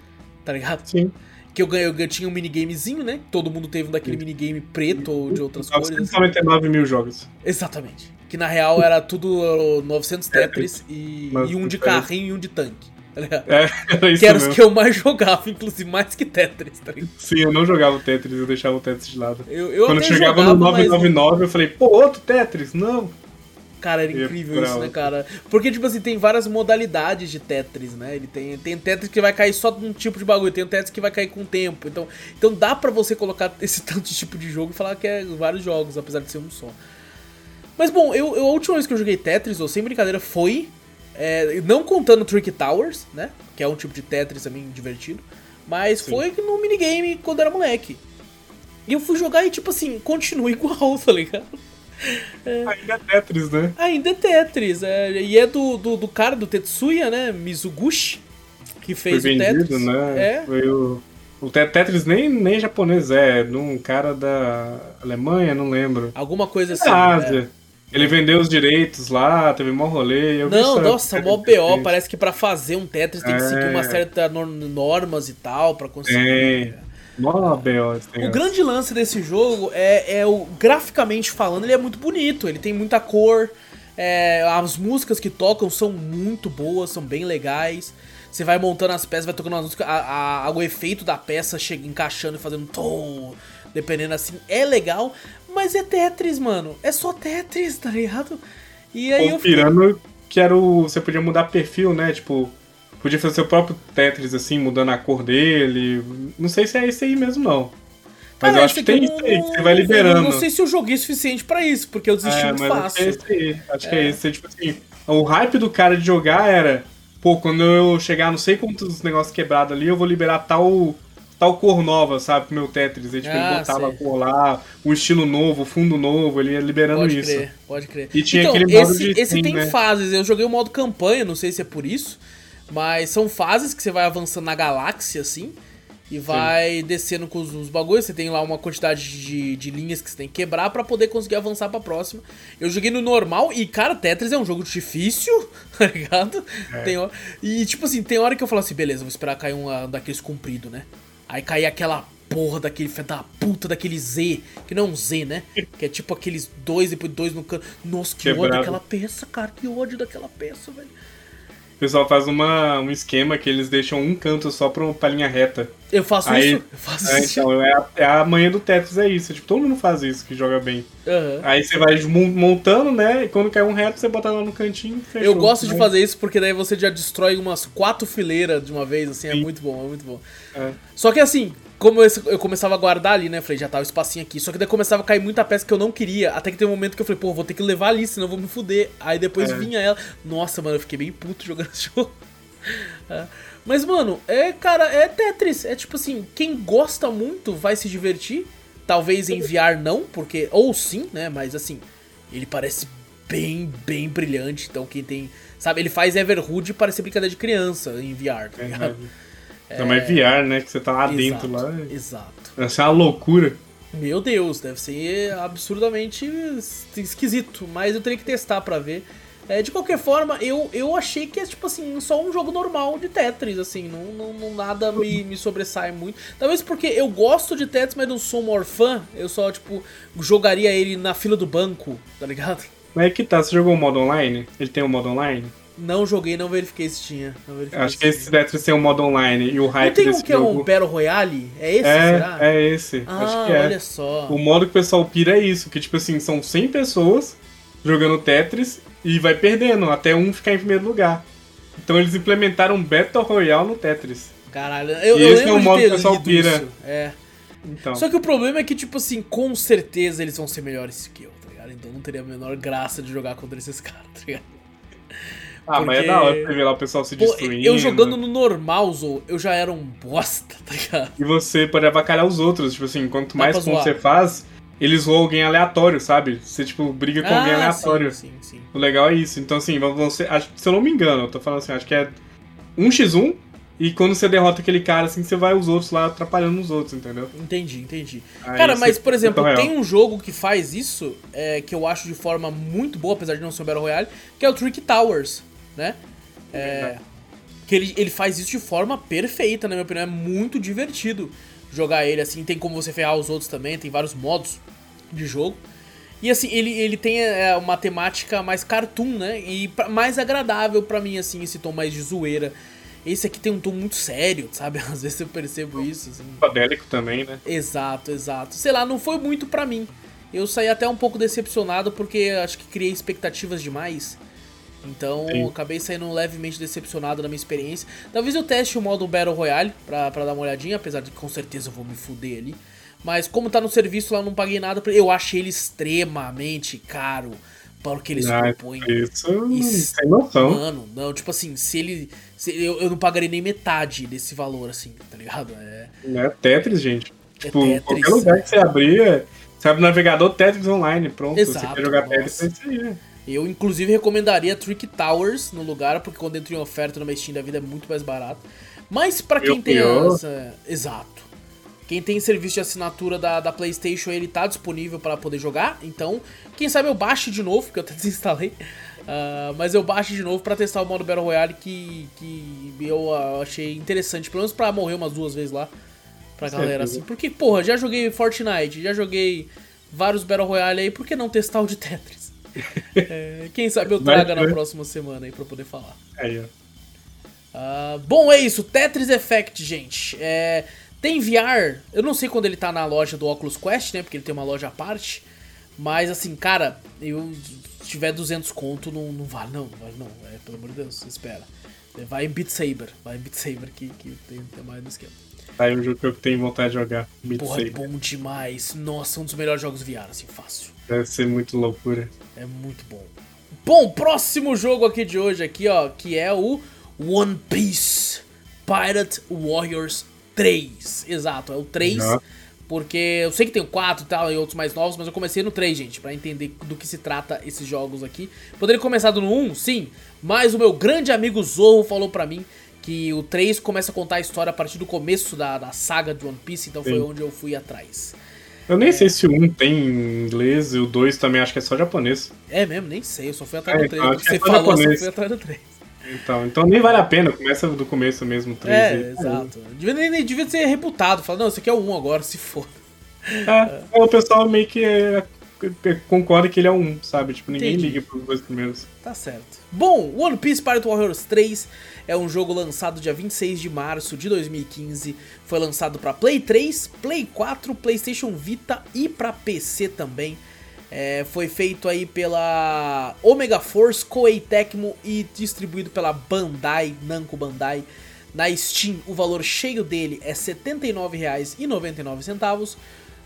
Tá ligado? Sim. Que eu, ganhei, eu tinha um minigamezinho, né? Todo mundo teve um daquele Sim. minigame preto ou de outras 999 cores. mil jogos. Exatamente. Que na real era tudo 900 Tetris e, e um de carrinho e um de tanque. Tá ligado? É, [LAUGHS] era isso que eram os que eu mais jogava, inclusive mais que Tetris, tá ligado? Sim, eu não jogava o Tetris, eu deixava o Tetris de lado. Eu, eu Quando eu chegava jogava, no 999, mas... eu falei, pô, outro Tetris? Não. Cara, era incrível isso, né, cara? Porque, tipo assim, tem várias modalidades de Tetris, né? Ele tem, tem Tetris que vai cair só num tipo de bagulho, tem o Tetris que vai cair com o tempo. Então, então dá pra você colocar [LAUGHS] esse tanto de tipo de jogo e falar que é vários jogos, apesar de ser um só. Mas bom, eu, eu a última vez que eu joguei Tetris, ou sem brincadeira, foi. É, não contando Trick Towers, né? Que é um tipo de Tetris também divertido. Mas Sim. foi no minigame quando era moleque. E eu fui jogar e, tipo assim, continua [LAUGHS] igual, tá ligado? É. Ainda é Tetris, né? Ainda é Tetris. É, e é do, do, do, cara do Tetsuya, né? Mizuguchi, que fez Foi vendido, o Tetris. Né? É. Foi o, o Tetris nem, nem japonês é, num cara da Alemanha, não lembro. Alguma coisa assim. Da Ásia. É. Ele vendeu os direitos lá, teve mó rolê. não, nossa, mó BO. Parece que para fazer um Tetris tem que seguir uma é. certa normas e tal para conseguir. É. O grande lance desse jogo é, é o graficamente falando, ele é muito bonito, ele tem muita cor, é, as músicas que tocam são muito boas, são bem legais. Você vai montando as peças, vai tocando as músicas, a, a, o efeito da peça chega encaixando e fazendo tom, dependendo assim, é legal, mas é Tetris, mano. É só Tetris, tá ligado? E aí o eu fiquei... que era o. Você podia mudar perfil, né? Tipo, Podia fazer seu próprio Tetris, assim, mudando a cor dele. Não sei se é esse aí mesmo, não. Mas Cara, eu acho que tem isso aí, que você vai liberando. Eu não sei se eu joguei suficiente para isso, porque eu desisti é, muito fácil. Acho que é esse aí. Acho é. que é esse. Tipo assim, o hype do cara de jogar era, pô, quando eu chegar não sei quantos negócios quebrados ali, eu vou liberar tal tal cor nova, sabe, pro meu Tetris. Aí, tipo, ah, ele botava a cor lá, um estilo novo, fundo novo, ele ia liberando pode isso. Pode crer, pode crer. E tinha então, aquele modo esse, de esse tem né? fases, eu joguei o modo campanha, não sei se é por isso, mas são fases que você vai avançando na galáxia, assim. E vai Sim. descendo com os, os, bagulhos. Você tem lá uma quantidade de, de linhas que você tem que quebrar para poder conseguir avançar pra próxima. Eu joguei no normal e, cara, Tetris é um jogo difícil, [LAUGHS] tá ligado? É. Tem, e, tipo assim, tem hora que eu falo assim, beleza, vou esperar cair um, um daqueles comprido, né? Aí cair aquela porra daquele da puta daquele Z, que não é um Z, né? [LAUGHS] Que é tipo aqueles dois, depois dois no canto. Nossa, que Quebrado. ódio daquela peça, cara, que ódio daquela peça, velho pessoal faz uma, um esquema que eles deixam um canto só pra, pra linha reta. Eu faço Aí, isso? Eu faço é, isso. Então, é a, é a manhã do Tetris, é isso. Tipo, todo mundo faz isso que joga bem. Uhum. Aí você vai montando, né? E quando cai um reto, você bota lá no cantinho. Fechou, eu gosto de fazer isso porque daí você já destrói umas quatro fileiras de uma vez, assim, é Sim. é muito bom, é muito bom. É. Só que assim, como eu, eu, começava a guardar ali, né? Falei, já tá o espacinho aqui. Só que daí começava a cair muita peça que eu não queria. Até que tem um momento que eu falei, pô, vou ter que levar ali, senão eu vou me fuder. Aí depois é. vinha ela. Nossa, mano, eu fiquei bem puto [LAUGHS] jogando esse jogo. É. Mas, mano, é, cara, é Tetris. É tipo assim, quem gosta muito vai se divertir. Talvez enviar não, porque. Ou sim, né? Mas assim, ele parece bem, bem brilhante. Então quem tem. Sabe, ele faz Everhood parecer brincadeira de criança em VR, tá ligado? É, é... Mas VR, né? Que você tá lá exato, dentro lá. Exato. Essa é uma loucura. Meu Deus, deve ser absurdamente esquisito. Mas eu teria que testar pra ver. É, de qualquer forma, eu, eu achei que é tipo assim, só um jogo normal de Tetris, assim, não, não, não, nada me, me sobressai muito. Talvez porque eu gosto de Tetris, mas não sou maior fã, eu só, tipo, jogaria ele na fila do banco, tá ligado? Mas é que tá, você jogou o modo online? Ele tem um modo online? Não joguei, não verifiquei se tinha. Acho que esse Tetris tem um modo online e o hype não tem um que jogo... é um Battle Royale? É esse, é, será? É esse, ah, acho que é. olha só. O modo que o pessoal pira é isso, que tipo assim, são 100 pessoas jogando Tetris e vai perdendo até um ficar em primeiro lugar. Então eles implementaram um Battle Royale no Tetris. Caralho, eu, e eu esse é o modo que o pessoal pira. Isso. É. Então. Só que o problema é que, tipo assim, com certeza eles vão ser melhores que eu, tá ligado? Então não teria a menor graça de jogar contra esses [LAUGHS] caras, tá ligado? Ah, Porque... mas é da hora você ver lá o pessoal se destruindo. eu jogando no normal, Zou, eu já era um bosta, tá ligado? E você pode avacalhar os outros, tipo assim, quanto mais pontos você faz, eles voam alguém aleatório, sabe? Você, tipo, briga com ah, alguém aleatório. Sim, sim, sim. O legal é isso. Então, assim, você, acho, se eu não me engano, eu tô falando assim, acho que é 1x1 e quando você derrota aquele cara, assim, você vai os outros lá atrapalhando os outros, entendeu? Entendi, entendi. Aí cara, mas, por exemplo, tem um jogo que faz isso, é, que eu acho de forma muito boa, apesar de não ser um Battle Royale, que é o Trick Towers, né? É, que ele, ele faz isso de forma perfeita, na minha opinião. É muito divertido jogar ele, assim. Tem como você ferrar os outros também, tem vários modos de jogo. E assim, ele, ele tem é, uma temática mais cartoon, né? E pra, mais agradável para mim, assim, esse tom mais de zoeira. Esse aqui tem um tom muito sério, [LAUGHS] sabe? Às vezes eu percebo isso. Assim. Padélico também, né? Exato, exato. Sei lá, não foi muito para mim. eu saí até um pouco decepcionado porque acho que criei expectativas demais. Então Sim. acabei saindo levemente decepcionado na minha experiência. Talvez eu teste o modo Battle Royale pra, pra dar uma olhadinha, apesar de que com certeza eu vou me fuder ali. Mas como tá no serviço lá, eu não paguei nada. pra- Eu achei ele extremamente caro para o que eles Ah, propõem. Isso, Isso. sem noção. Mano, não, tipo assim, se ele. se- eu, eu não pagaria nem metade desse valor, assim, tá ligado? É. Não é Tetris, gente. Tipo, Tetris. qualquer lugar que você abrir, é- você abre o navegador Tetris online, pronto. Exato, você quer jogar nossa. Tetris, é isso aí. Eu, inclusive, recomendaria Trick Towers no lugar, porque quando entra em oferta numa Steam da vida é muito mais barato. Mas pra quem Meu tem essa. Exato. Quem tem serviço de assinatura da, da PlayStation, ele tá disponível para poder jogar. Então, quem sabe eu baixe de novo, [LAUGHS] porque eu até desinstalei. Ah, mas eu baixo de novo pra testar o modo Battle Royale que, que eu ah, achei interessante, pelo menos pra morrer umas duas vezes lá. Pra Com galera assim. Porque, porra, já joguei Fortnite, já joguei vários Battle Royale aí, por que não testar o de Tetris? É, quem sabe eu traga na próxima semana aí pra poder falar. Aí, ó. Ah, bom, é isso. Tetris Effect, gente. É, tem VR. Eu não sei quando ele tá na loja do Oculus Quest, né? Porque ele tem uma loja à parte. Mas, assim, cara, eu se tiver 200 conto, não, não vale, não. Não vale, não. É, pelo amor de Deus, espera. É, Vai em Beat Saber. Vai em Beat Saber que, que tem, tem mais no esquema. Tá aí um jogo que eu tenho vontade de jogar. Beat Porra, é Saber. bom demais. Nossa, um dos melhores jogos VR, assim, fácil. Deve ser muito loucura. É muito bom. Bom, próximo jogo aqui de hoje aqui, ó, que é o One Piece Pirate Warriors 3. Exato, é o 3. Uhum. Porque eu sei que tem o 4 e tal e outros mais novos, mas eu comecei no 3, gente, pra entender do que se trata esses jogos aqui. Poderia ter começado no 1, sim, mas o meu grande amigo Zorro falou pra mim que o 3 começa a contar a história a partir do começo da, da saga de One Piece, então foi Sim. onde eu fui atrás. Eu nem sei se o 1 tem em inglês e o 2 também acho que é só japonês. É mesmo, nem sei, eu só fui atrás É, do 3. então, você é falou, eu só japonês. fui atrás do 3. Então, então nem vale a pena, começa do começo mesmo, 3 É, aí. exato. Devia, nem- devia ser reputado. Falar, não, isso aqui é o 1 agora, se for. É, o pessoal meio que é, é, concorda que ele é um, sabe? Tipo, ninguém Entendi. liga pros dois primeiros. Tá certo. Bom, One Piece Pirate Warriors 3 é um jogo lançado dia 26 de março de 2015. Foi lançado para Play 3, Play 4, PlayStation Vita e para PC também. É, foi feito aí pela Omega Force, Koei Tecmo e distribuído pela Bandai, Namco Bandai. Na Steam, o valor cheio dele é R$ 79,99.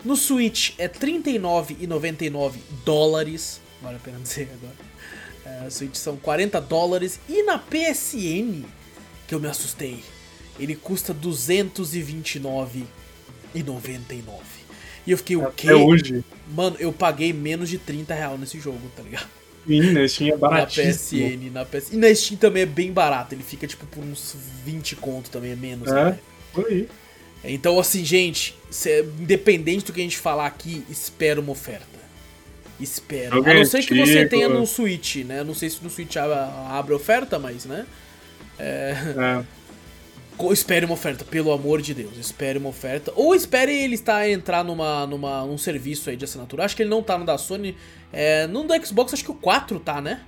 No Switch é R$ 39,99 dólares. Vale a pena [LAUGHS] dizer agora. É, Switch são 40 dólares. E na PSN, que eu me assustei, ele custa R$ 229,99. E eu fiquei, o quê? Até hoje, Mano, eu paguei menos de 30 reais nesse jogo, tá ligado? sim, né? Steam é [LAUGHS] Na baratíssimo. PSN, na PSN. E na Steam também é bem barato, ele fica tipo por uns 20 conto também, é menos. É, né? por aí. Então, assim, gente, independente do que a gente falar aqui, espera uma oferta. Espera. A não ser que você tenha no Switch, né? Não sei se no Switch abre oferta, mas, né? É. Co- Espere uma oferta, pelo amor de Deus. Espere uma oferta. Ou espere ele estar entrar numa, numa, num serviço aí de assinatura. Acho que ele não tá no da Sony. É, no do Xbox, acho que o 4 tá, né?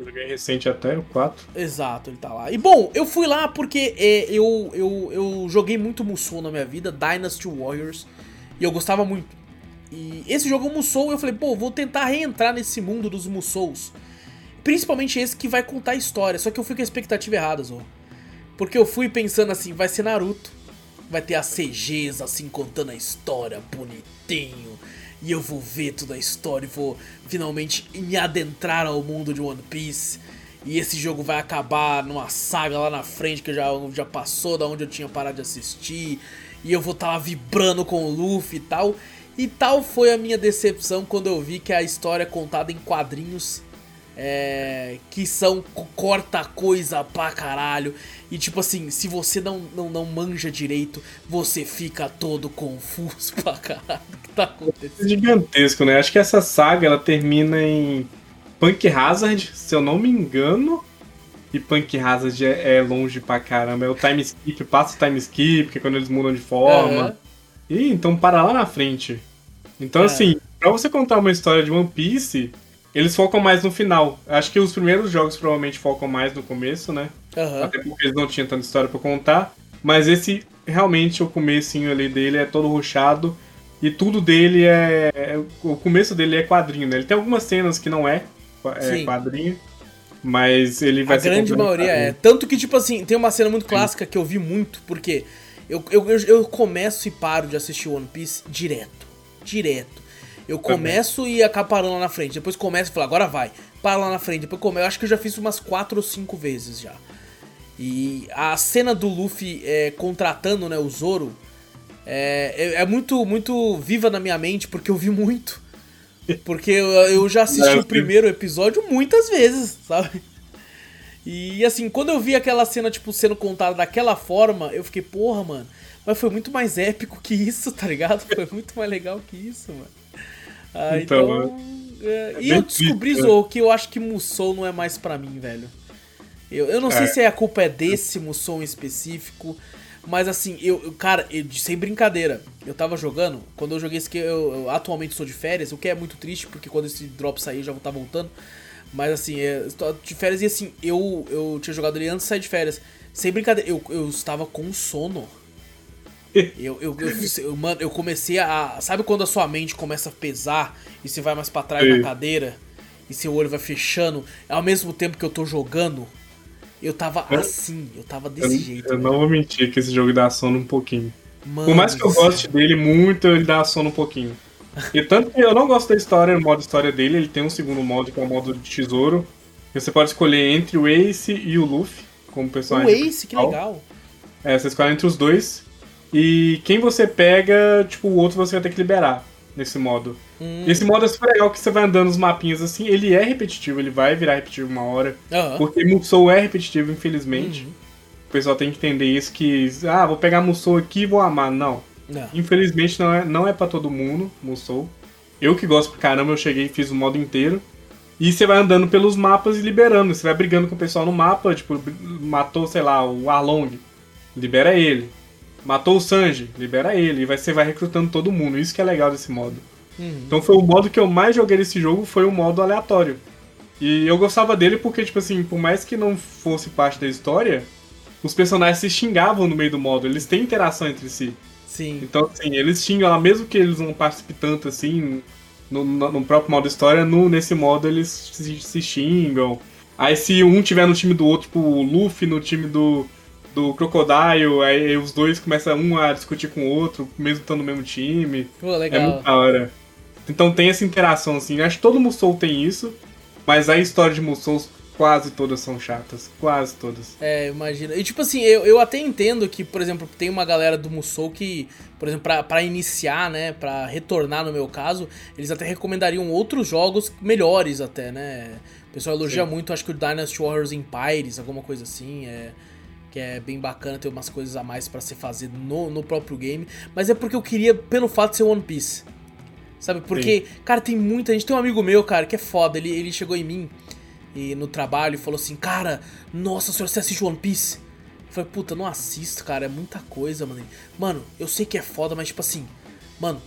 Eu joguei recente até, o 4. Exato, ele tá lá. E bom, eu fui lá porque é, eu, eu, eu joguei muito Musou na minha vida, Dynasty Warriors, e eu gostava muito. E esse jogo é Musou, eu falei, pô, vou tentar reentrar nesse mundo dos Musous. Principalmente esse que vai contar história, só que eu fui com a expectativa errada, Zô. Porque eu fui pensando assim, vai ser Naruto. Vai ter as CGs assim contando a história bonitinho. E eu vou ver toda a história e vou finalmente me adentrar ao mundo de One Piece. E esse jogo vai acabar numa saga lá na frente que já, já passou da onde eu tinha parado de assistir. E eu vou estar lá vibrando com o Luffy e tal. E tal foi a minha decepção quando eu vi que a história é contada em quadrinhos é, que são co- corta coisa pra caralho. E tipo assim, se você não, não, não manja direito, você fica todo confuso [LAUGHS] pra caralho. O que tá É acontecendo? gigantesco, né? Acho que essa saga ela termina em Punk Hazard, se eu não me engano. E Punk Hazard é, é longe pra caramba. É o time skip, passa o time skip, que é quando eles mudam de forma. Aham. E então para lá na frente. Então, É. assim, pra você contar uma história de One Piece, eles focam mais no final. Acho que os primeiros jogos provavelmente focam mais no começo, né? Aham. Até porque eles não tinham tanta história pra contar. Mas esse, realmente, o comecinho ali dele é todo ruchado. E tudo dele é, é. O começo dele é quadrinho, né? Ele tem algumas cenas que não é, é Sim. quadrinho. Mas ele vai A ser grande complementado. maioria é. Tanto que, tipo assim, tem uma cena muito clássica que eu vi muito, porque eu, eu, eu, eu começo e paro de assistir One Piece direto. Direto. Eu começo e acabo parando lá na frente. Depois começo e falo, agora vai. Paro lá na frente. Depois começo. Eu acho que eu já fiz umas 4 ou 5 vezes já. E a cena do Luffy é, contratando né, o Zoro é, é, é muito, muito viva na minha mente, porque eu vi muito. Porque eu, eu já assisti É, o primeiro episódio muitas vezes, sabe? E assim, quando eu vi aquela cena, tipo, sendo contada daquela forma, eu fiquei, porra, mano. Mas foi muito mais épico que isso, tá ligado? Foi muito mais legal que isso, mano. Ah, então. Então, é, é e eu descobri, triste, Zou, que eu acho que Musou não é mais pra mim, velho. Eu, eu não sei É. se a culpa é desse Musou em específico, mas assim, eu, eu- cara, eu- sem brincadeira, eu tava jogando, quando eu joguei esse que eu, eu atualmente sou de férias, o que é muito triste, porque quando esse drop sair eu já vou estar voltando. Mas assim, é, de férias e assim, eu, eu tinha jogado ele antes de sair de férias. Sem brincadeira, eu, eu estava com sono. Eu, eu, eu, eu- mano, eu comecei a. Sabe quando a sua mente começa a pesar e você vai mais pra trás Sim. na cadeira e seu olho vai fechando, ao mesmo tempo que eu tô jogando? Eu tava Eu- assim, eu tava Eu, desse jeito. eu velho. não vou mentir que esse jogo dá sono um pouquinho. Mano, Por mais que eu goste dele muito, ele dá sono um pouquinho. [LAUGHS] E tanto que eu não gosto da história, o modo história dele, ele tem um segundo modo, que é o modo de tesouro. Você pode escolher entre o Ace e o Luffy como O personagem. Ace, que principal. legal. É, você escolhe entre os dois. E quem você pega, tipo, o outro você vai ter que liberar nesse modo. Hum, Esse modo é super legal que você vai andando nos mapinhas assim, ele é repetitivo, ele vai virar repetitivo uma hora. Porque Musou é repetitivo, infelizmente. Uhum. O pessoal tem que entender isso, que, ah, vou pegar Musou aqui e vou amar. Não. Não. Infelizmente não é, não é pra todo mundo, Musou. Eu que gosto pra caramba, eu cheguei e fiz o modo inteiro. E você vai andando pelos mapas e liberando. Você vai brigando com o pessoal no mapa, tipo, matou, sei lá, o Arlong. Libera ele. Matou o Sanji, libera ele. E você vai recrutando todo mundo. Isso que é legal desse modo. Uhum. Então foi o modo que eu mais joguei nesse jogo, foi o modo aleatório. E eu gostava dele porque, tipo assim, por mais que não fosse parte da história, os personagens se xingavam no meio do modo, eles têm interação entre si. Sim. Então, assim, eles xingam lá, mesmo que eles não participem tanto assim, no, no- no próprio modo história, no, nesse modo eles se, se xingam. Aí se um tiver no time do outro, tipo o Luffy no time do, do Crocodile, aí os dois começam um a discutir com o outro, mesmo estando no mesmo time. Pô, É legal. muito da hora. Então tem essa interação, assim. Acho que todo Musou tem isso, mas a história de Musou quase todas são chatas. Quase todas. É, imagina. E tipo assim, eu, eu até entendo que, por exemplo, tem uma galera do Musou que, por exemplo, pra, pra iniciar, né, pra retornar no meu caso, eles até recomendariam outros jogos melhores até, né? O pessoal elogia Sim. muito, acho que o Dynasty Warriors Empires, alguma coisa assim, é... Que é bem bacana ter umas coisas a mais pra se fazer no, no próprio game. Mas é porque eu queria, pelo fato de ser One Piece. Sabe? Porque, cara, tem muita gente. Tem um amigo meu, cara, que é foda. Ele, ele chegou em mim e no trabalho e falou assim: Cara, nossa senhora, você assiste One Piece? Eu falei, puta, não assisto, cara, é muita coisa, mano. Mano, eu sei que é foda, mas tipo assim, mano,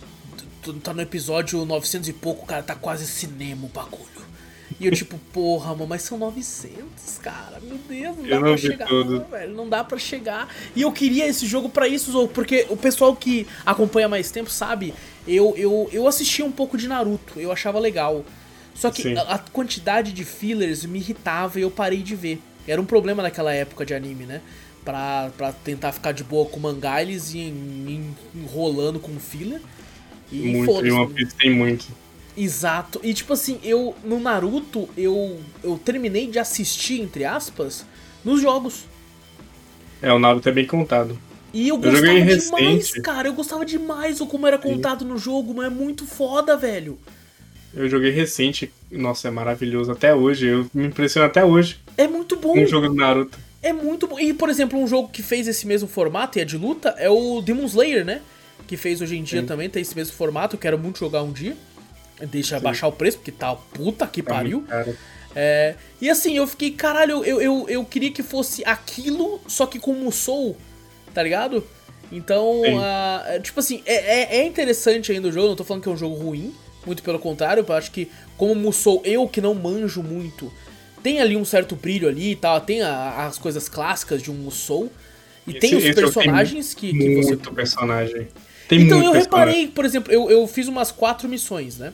tá no episódio 900 e pouco, cara, tá quase cinema o bagulho. E eu tipo, porra, mano, mas são 900, cara, meu Deus, não Eu dá não pra chegar, tudo. não, velho, não dá pra chegar. E eu queria esse jogo pra isso, porque o pessoal que acompanha mais tempo sabe, eu, eu, eu assistia um pouco de Naruto, eu achava legal. Só que a, a quantidade de fillers me irritava e eu parei de ver. Era um problema naquela época de anime, né? Pra, pra tentar ficar de boa com mangá, eles iam en- enrolando com filler. E muito. E foda-se. One Piece tem muito. Exato. E tipo assim, eu no Naruto, eu, eu terminei de assistir, entre aspas, nos jogos. É, o Naruto é bem contado. E eu Eu gostava joguei demais, recente. cara. Eu gostava demais o como era contado no jogo, mas é muito foda, velho. Eu joguei recente, nossa, é maravilhoso até hoje. Eu me impressiono até hoje É muito bom. um jogo do Naruto. É muito bom. E, por exemplo, um jogo que fez esse mesmo formato e é de luta é o Demon Slayer, né? Que fez hoje em dia Sim. também, tem esse mesmo formato. Eu quero muito jogar um dia. Deixa baixar o preço, porque tá puta que Tá pariu. É, e assim, eu fiquei, caralho, eu, eu, eu queria que fosse aquilo, só que com o Musou, tá ligado? Então, Sim. é, tipo assim, é, é- é interessante ainda o jogo, não tô falando que é um jogo ruim, muito pelo contrário, eu acho que como Musou, eu que não manjo muito, tem ali um certo brilho ali e tal, tem a- as coisas clássicas de um Musou, e Esse- tem os personagens que, que você Muito personagem. Tem então eu personagem. reparei, por exemplo, eu, eu fiz umas quatro missões, né?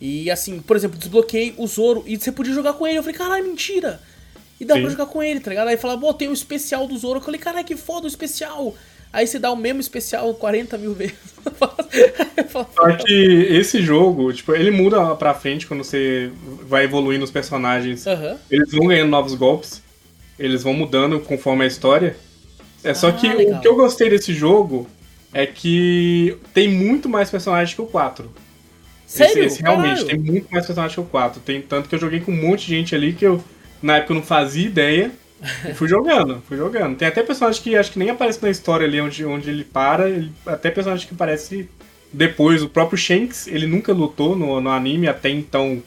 E assim, por exemplo, desbloqueei o Zoro e você podia jogar com ele. Eu falei, caralho, mentira! E dá Sim. pra jogar com ele, tá ligado? Aí falava, pô, tem o especial do Zoro. Eu falei, caralho, que foda o especial! Aí você dá o mesmo especial 40 mil vezes. [LAUGHS] Eu falava, Só que esse jogo, tipo, ele muda pra frente quando você vai evoluindo os personagens. Aham. Eles vão ganhando novos golpes. Eles vão mudando conforme a história. É só Ah, que legal. o que eu gostei desse jogo é que tem muito mais personagens que o 4. Sério? Esse, esse realmente tem muito mais personagens que o 4. Tem tanto que eu joguei com um monte de gente ali que eu, na época, eu não fazia ideia. E fui jogando, fui jogando. Tem até personagem que acho que nem aparece na história ali onde, onde ele para. ele- até personagem que aparece depois. O próprio Shanks, ele nunca lutou no, no anime até então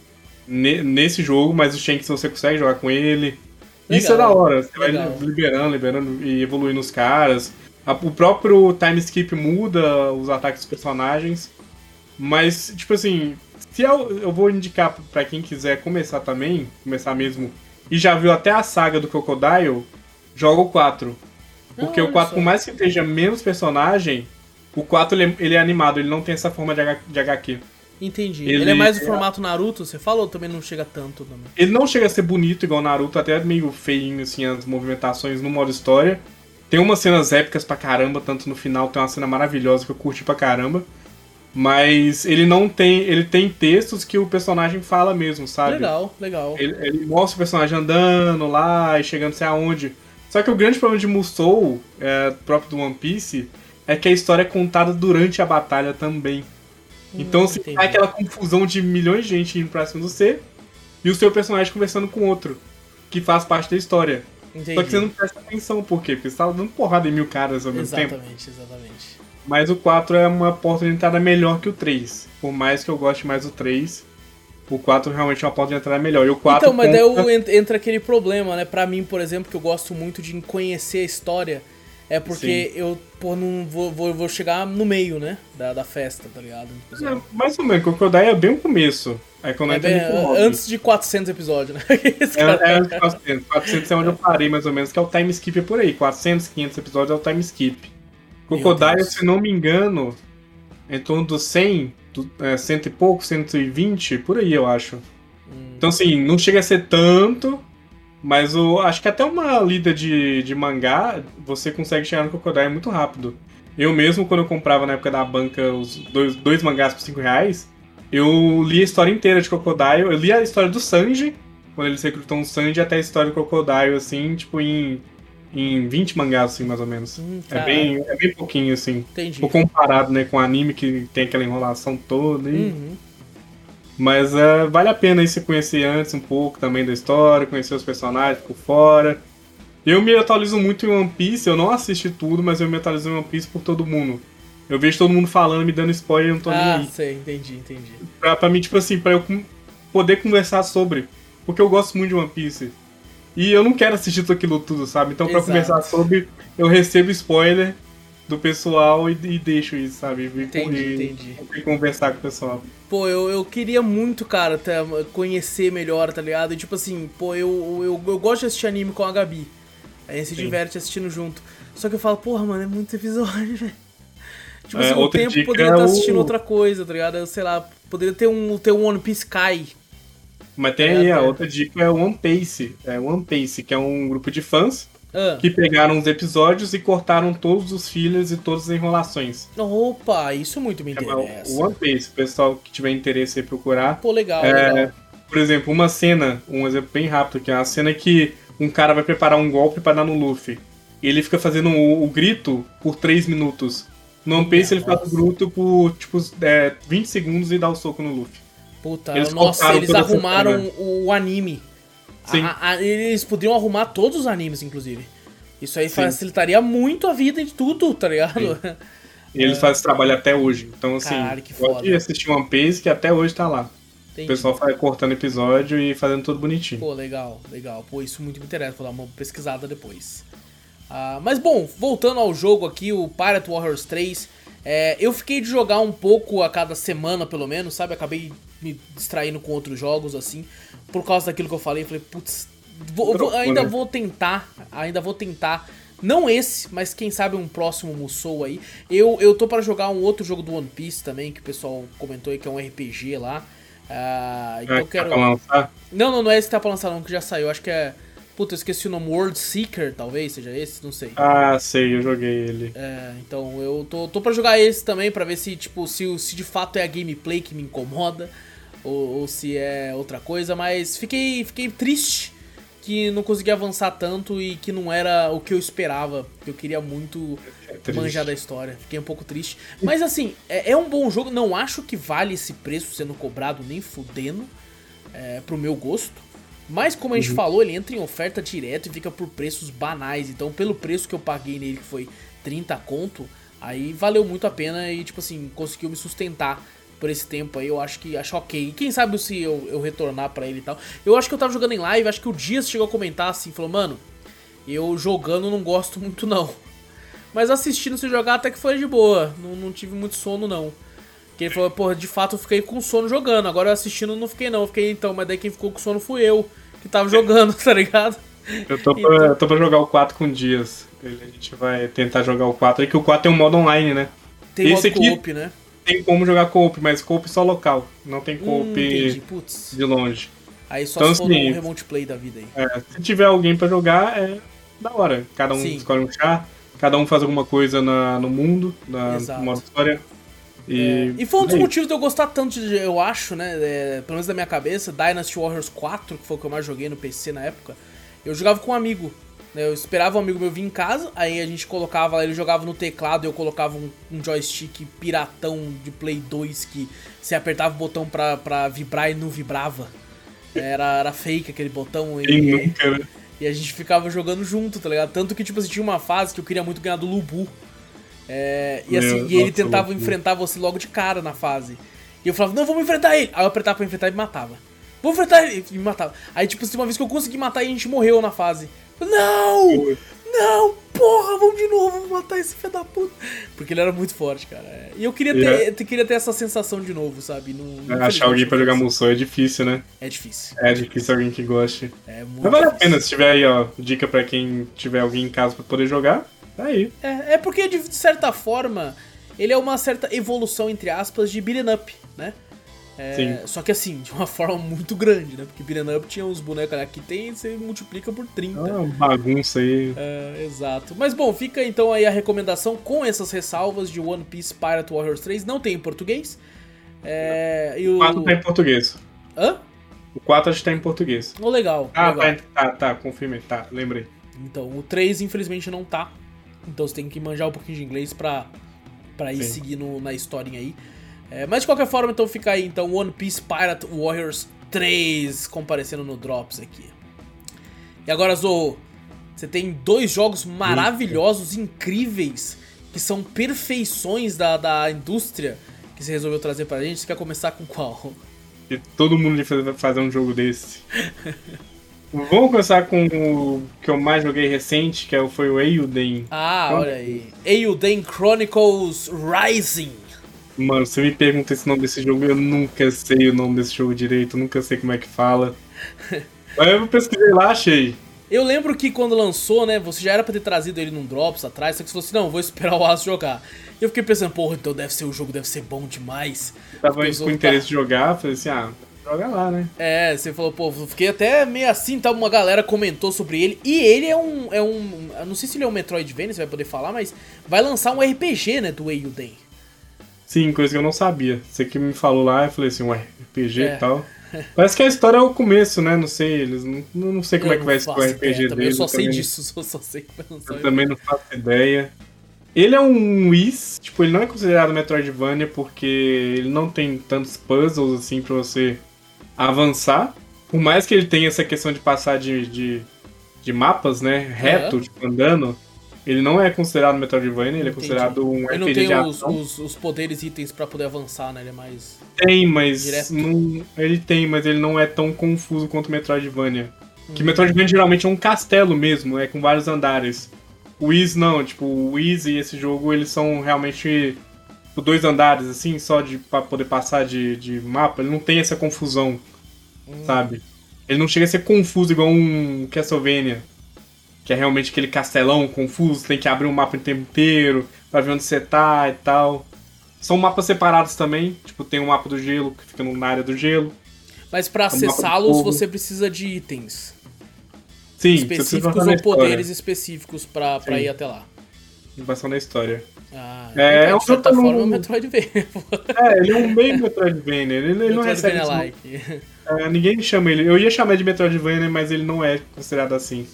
ne- nesse jogo, mas o Shanks você consegue jogar com ele. Isso é Legal, da hora. Você legal. vai liberando, liberando e evoluindo os caras. O próprio time skip muda os ataques dos personagens. Mas, tipo assim, se eu, eu vou indicar pra quem quiser começar também, começar mesmo, e já viu até a saga do Crocodile, joga o 4. Porque Ah, o olha 4, só. por mais que esteja menos personagem, o 4 ele, é- ele é animado, ele não tem essa forma de, H- de HQ. Entendi. Ele- Ele, é mais o formato Naruto, você falou? Também não chega tanto também. Ele não chega a ser bonito igual o Naruto, até meio feinho, assim, as movimentações no modo história. Tem umas cenas épicas pra caramba, tanto no final tem uma cena maravilhosa que eu curti pra caramba. Mas ele não tem. Ele tem textos que o personagem fala mesmo, sabe? Legal, legal. Ele, ele mostra o personagem andando lá e chegando sei aonde. Só que o grande problema de Musou, é, próprio do One Piece, é que a história é contada durante a batalha também. Então, assim, entendi. é aquela confusão de milhões de gente indo pra cima do C e o seu personagem conversando com outro, que faz parte da história. Entendi. Só que você não presta atenção, por quê? Porque você tá dando porrada em mil caras ao mesmo tempo. Exatamente, exatamente. Mas o 4 é uma porta de entrada melhor que o 3. Por mais que eu goste mais do 3, o 4 realmente é uma porta de entrada melhor. E o 4 Então, mas daí conta- ent- entra aquele problema, né? Pra mim, por exemplo, que eu gosto muito de conhecer a história, é porque eu, pô, não vou, vou, vou chegar no meio, né? Da, da festa, tá ligado? É, mais ou menos, Crocodile é bem o começo. Aí quando É bem- antes de 400 episódios, né? [LAUGHS] É, é antes de 400. 400 é onde eu parei, mais ou menos, que é o time skip por aí. 400, 500 episódios é o time skip. Crocodile, se não me engano, em torno dos 100, do, é, cento e pouco, 120, por aí eu acho. Hum. Então, assim, não chega a ser tanto, mas o, acho que até uma lida de, de mangá, você consegue chegar no Crocodile muito rápido. Eu mesmo, quando eu comprava na época da banca os dois, dois mangás por 5 reais, eu li a história inteira de Crocodile. Eu li a história do Sanji, quando eles recrutam o Sanji, até a história do Crocodile, assim, tipo, em, em 20 mangás, assim, mais ou menos. Hum, É bem, é bem pouquinho, assim. Entendi. Ou comparado, né, com o anime, que tem aquela enrolação toda. E... Uhum. Mas é, vale a pena aí você conhecer antes um pouco também da história, conhecer os personagens por fora. Eu me atualizo muito em One Piece, eu não assisti tudo, mas eu me atualizo em One Piece por todo mundo. Eu vejo todo mundo falando, me dando spoiler, eu não tô nem Ah, aí. sei, entendi, entendi. Pra, pra mim, tipo assim, pra eu poder conversar sobre. Porque eu gosto muito de One Piece. E eu não quero assistir tudo aquilo tudo, sabe? Então pra Exato. conversar sobre, eu recebo spoiler do pessoal e, e deixo isso, sabe? E, Entendi, e- entendi. e conversar com o pessoal. Pô, eu, eu queria muito, cara, tá, conhecer melhor, tá ligado? E tipo assim, pô, eu, eu, eu gosto de assistir anime com a Gabi. A gente se Sim. diverte assistindo junto. Só que eu falo, porra, mano, é muito episódio, [LAUGHS] velho. Tipo É, assim, o tempo poderia é estar o- assistindo outra coisa, tá ligado? Eu, sei lá, poderia ter um, ter um One Piece Kai. Mas tem É, aí, a outra dica é One Piece. É One Piece, que é um grupo de fãs Ah, que pegaram os episódios e cortaram todos os fillers e todas as enrolações. opa, isso muito me interessa. One Piece, o pessoal que tiver interesse aí procurar. Pô, legal, É, legal. Por exemplo, uma cena, um exemplo bem rápido, que é a cena que um cara vai preparar um golpe pra dar no Luffy. Ele fica fazendo o, o grito por 3 minutos. No One Piece ele faz o grito por tipo é, 20 segundos e dá o soco no Luffy. Puta, eles nossa, eles arrumaram cena. o, anime. Sim. A- a- eles poderiam arrumar todos os animes, inclusive. Isso aí Sim. facilitaria muito a vida de tudo, tá ligado? [LAUGHS] E eles fazem esse trabalho até hoje. Então, assim, Caralho, que pode foda. assistir One Piece que até hoje tá lá. Entendi. O pessoal vai cortando episódio e fazendo tudo bonitinho. Pô, legal, legal. Pô, isso muito me interessa. Vou dar uma pesquisada depois. Ah, mas bom, voltando ao jogo aqui, o Pirate Warriors 3. É, eu fiquei de jogar um pouco a cada semana, pelo menos, sabe? Acabei me distraindo com outros jogos, assim. Por causa daquilo que eu falei. Falei, putz, vou- vou- Trocou, ainda né? vou tentar. Ainda vou tentar Não esse, mas quem sabe um próximo Musou aí. Eu, eu tô para jogar um outro jogo do One Piece também, que o pessoal comentou aí, que é um RPG lá. Uh, então é, eu quero. Tá pra lançar? Não, não, não é esse que tá pra lançar, não, que já saiu. Acho que é. Puta, eu esqueci o nome. World Seeker, talvez seja esse, não sei. Ah, sei, eu joguei ele. É, então eu tô, tô pra jogar esse também, pra ver se, tipo, se, se de fato é a gameplay que me incomoda ou, ou se é outra coisa, mas fiquei, fiquei triste que não consegui avançar tanto e que não era o que eu esperava. Eu queria muito é manjar da história. Fiquei um pouco triste. Mas assim, é, é, um bom jogo. Não acho que vale esse preço sendo cobrado nem fudendo. É, pro meu gosto. Mas como a gente uhum. falou, ele entra em oferta direto e fica por preços banais. Então, pelo preço que eu paguei nele, que foi 30 conto, aí valeu muito a pena e, tipo assim, conseguiu me sustentar por esse tempo aí, eu acho que acho ok. E quem sabe se eu, eu retornar para ele e tal. Eu acho que eu tava jogando em live, acho que o Dias chegou a comentar assim, falou, mano, eu jogando não gosto muito não. Mas assistindo você jogar até que foi de boa, não, não tive muito sono não. Que ele falou, porra, de fato eu fiquei com sono jogando, agora eu assistindo não fiquei não, eu fiquei então, mas daí quem ficou com sono fui eu, que tava jogando, [LAUGHS] tá ligado? Eu tô, então... pra, tô pra jogar o 4 com dias. A gente vai tentar jogar o 4 aí, que o 4 tem um modo online, né? Tem Esse modo co-op, né? tem como jogar co-op, mas co-op só local. Não tem co-op hum, de longe. Aí só então, se for assim, um remote play da vida aí. É, se tiver alguém pra jogar, é da hora. Cada um Sim. escolhe um chá, cada um faz alguma coisa na, no mundo, na modo história. E, é. e foi um dos é motivos de eu gostar tanto, de, eu acho, né? É, pelo menos da minha cabeça, Dynasty Warriors 4, que foi o que eu mais joguei no PC na época. Eu jogava com um amigo. Né, eu esperava um amigo meu vir em casa, aí a gente colocava, ele jogava no teclado, eu colocava um, um joystick piratão de Play 2 que você apertava o botão pra, pra vibrar e não vibrava. Era, era fake aquele botão. E, nunca, né? e a gente ficava jogando junto, tá ligado? Tanto que, tipo assim, tinha uma fase que eu queria muito ganhar do Lubu. É, e assim, Meu, e ele nossa, tentava enfrentar você logo de cara na fase. E eu falava, não, vamos enfrentar ele! Aí eu apertava pra enfrentar e me matava. Vou enfrentar ele! E me matava. Aí, tipo, uma vez que eu consegui matar e a gente morreu na fase. Não! Não, porra, vamos de novo, vamos matar esse filho da puta. Porque ele era muito forte, cara. É. E eu queria ter, é. queria ter essa sensação de novo, sabe? Não, Achar alguém pra jogar Musou é difícil, né? É difícil. É difícil alguém que goste. É muito Mas vale difícil. a pena, se tiver aí, ó, dica pra quem tiver alguém em casa pra poder jogar, tá aí. É, é porque, de certa forma, ele é uma certa evolução, entre aspas, de beat'em up, né? É, só que assim, de uma [LAUGHS] forma muito grande, né? Porque Beat'em Up tinha uns bonecos aqui, tem, você multiplica por 30. Ah, uma bagunça aí. É, exato. Mas bom, fica então aí a recomendação com essas ressalvas de One Piece Pirate Warriors 3. Não tem em português. É, e o... 4 tá em português. Hã? O 4 acho que tá em português. Oh, legal. Ah, legal. Tá, tá, tá, confirmei, tá, lembrei. Então, o 3 infelizmente não tá. Então você tem que manjar um pouquinho de inglês pra, pra ir Sim. seguindo na historinha aí. É, mas de qualquer forma, então fica aí então One Piece Pirate Warriors 3 comparecendo no Drops aqui. E agora, Zo, você tem dois jogos maravilhosos, incríveis, que são perfeições da, da indústria que você resolveu trazer pra gente. Você quer começar com qual? E todo mundo devia fazer um jogo desse. [LAUGHS] Vamos começar com o que eu mais joguei recente, que é foi o Eiyuden. Ah, olha aí. Eiyuden Chronicles Rising. Mano, você me pergunta esse nome desse jogo, eu nunca sei o nome desse jogo direito, nunca sei como é que fala. [LAUGHS] Mas eu pesquisei lá, achei. Eu lembro que quando lançou, né, você já era pra ter trazido ele num Drops atrás, só que você falou assim, não, vou esperar o Aço jogar. E eu fiquei pensando, porra, então deve ser o jogo, deve ser bom demais. Eu tava com interesse de jogar, falei assim, ah, joga lá, né? É, você falou, pô, fiquei até meio assim, tá, uma galera comentou sobre ele. E ele é um, é um, eu não sei se ele é um Metroidvania, você vai poder falar, mas vai lançar um RPG, né, do Eiyuden. Sim, coisa que eu não sabia. Você que me falou lá, eu falei assim, um RPG é. e tal. Parece que a história é o começo, né? Não sei, eles não, não sei como eu é que vai ser o RPG dele. Eu só sei também, disso, [LAUGHS] só sei. Eu também não faço ideia. Ele é um Whis, tipo, ele não é considerado Metroidvania porque ele não tem tantos puzzles assim pra você avançar. Por mais que ele tenha essa questão de passar de, de, de mapas, né? Reto, uhum. tipo, andando. Ele não é considerado Metroidvania, ele é considerado um ele RPG não tem os, os, os, poderes e itens para poder avançar, né? Ele é mais. Tem, mas. Não, ele tem, mas ele não é tão confuso quanto Metroidvania. Hum. Que Metroidvania geralmente é um castelo mesmo, é com vários andares. O Wiz não, tipo, o Wiz e esse jogo eles são realmente tipo, dois andares, assim, só de pra poder passar de, de mapa. Ele não tem essa confusão, hum. sabe? Ele não chega a ser confuso igual um Castlevania que é realmente aquele castelão confuso, tem que abrir um mapa inteiro pra ver onde você tá e tal. São mapas separados também, tipo, tem um mapa do gelo que fica na área do gelo. Mas para acessá-los você precisa de itens. Sim, específicos ou poderes específicos pra ir até lá. Invasão da história. Ah, é, é um jogo forma no... Metroidvania. é, ele é um meio Metroidvania. Ele, ele não recebe. Like. É, ninguém chama ele. Eu ia chamar de Metroidvania, mas ele não é considerado assim.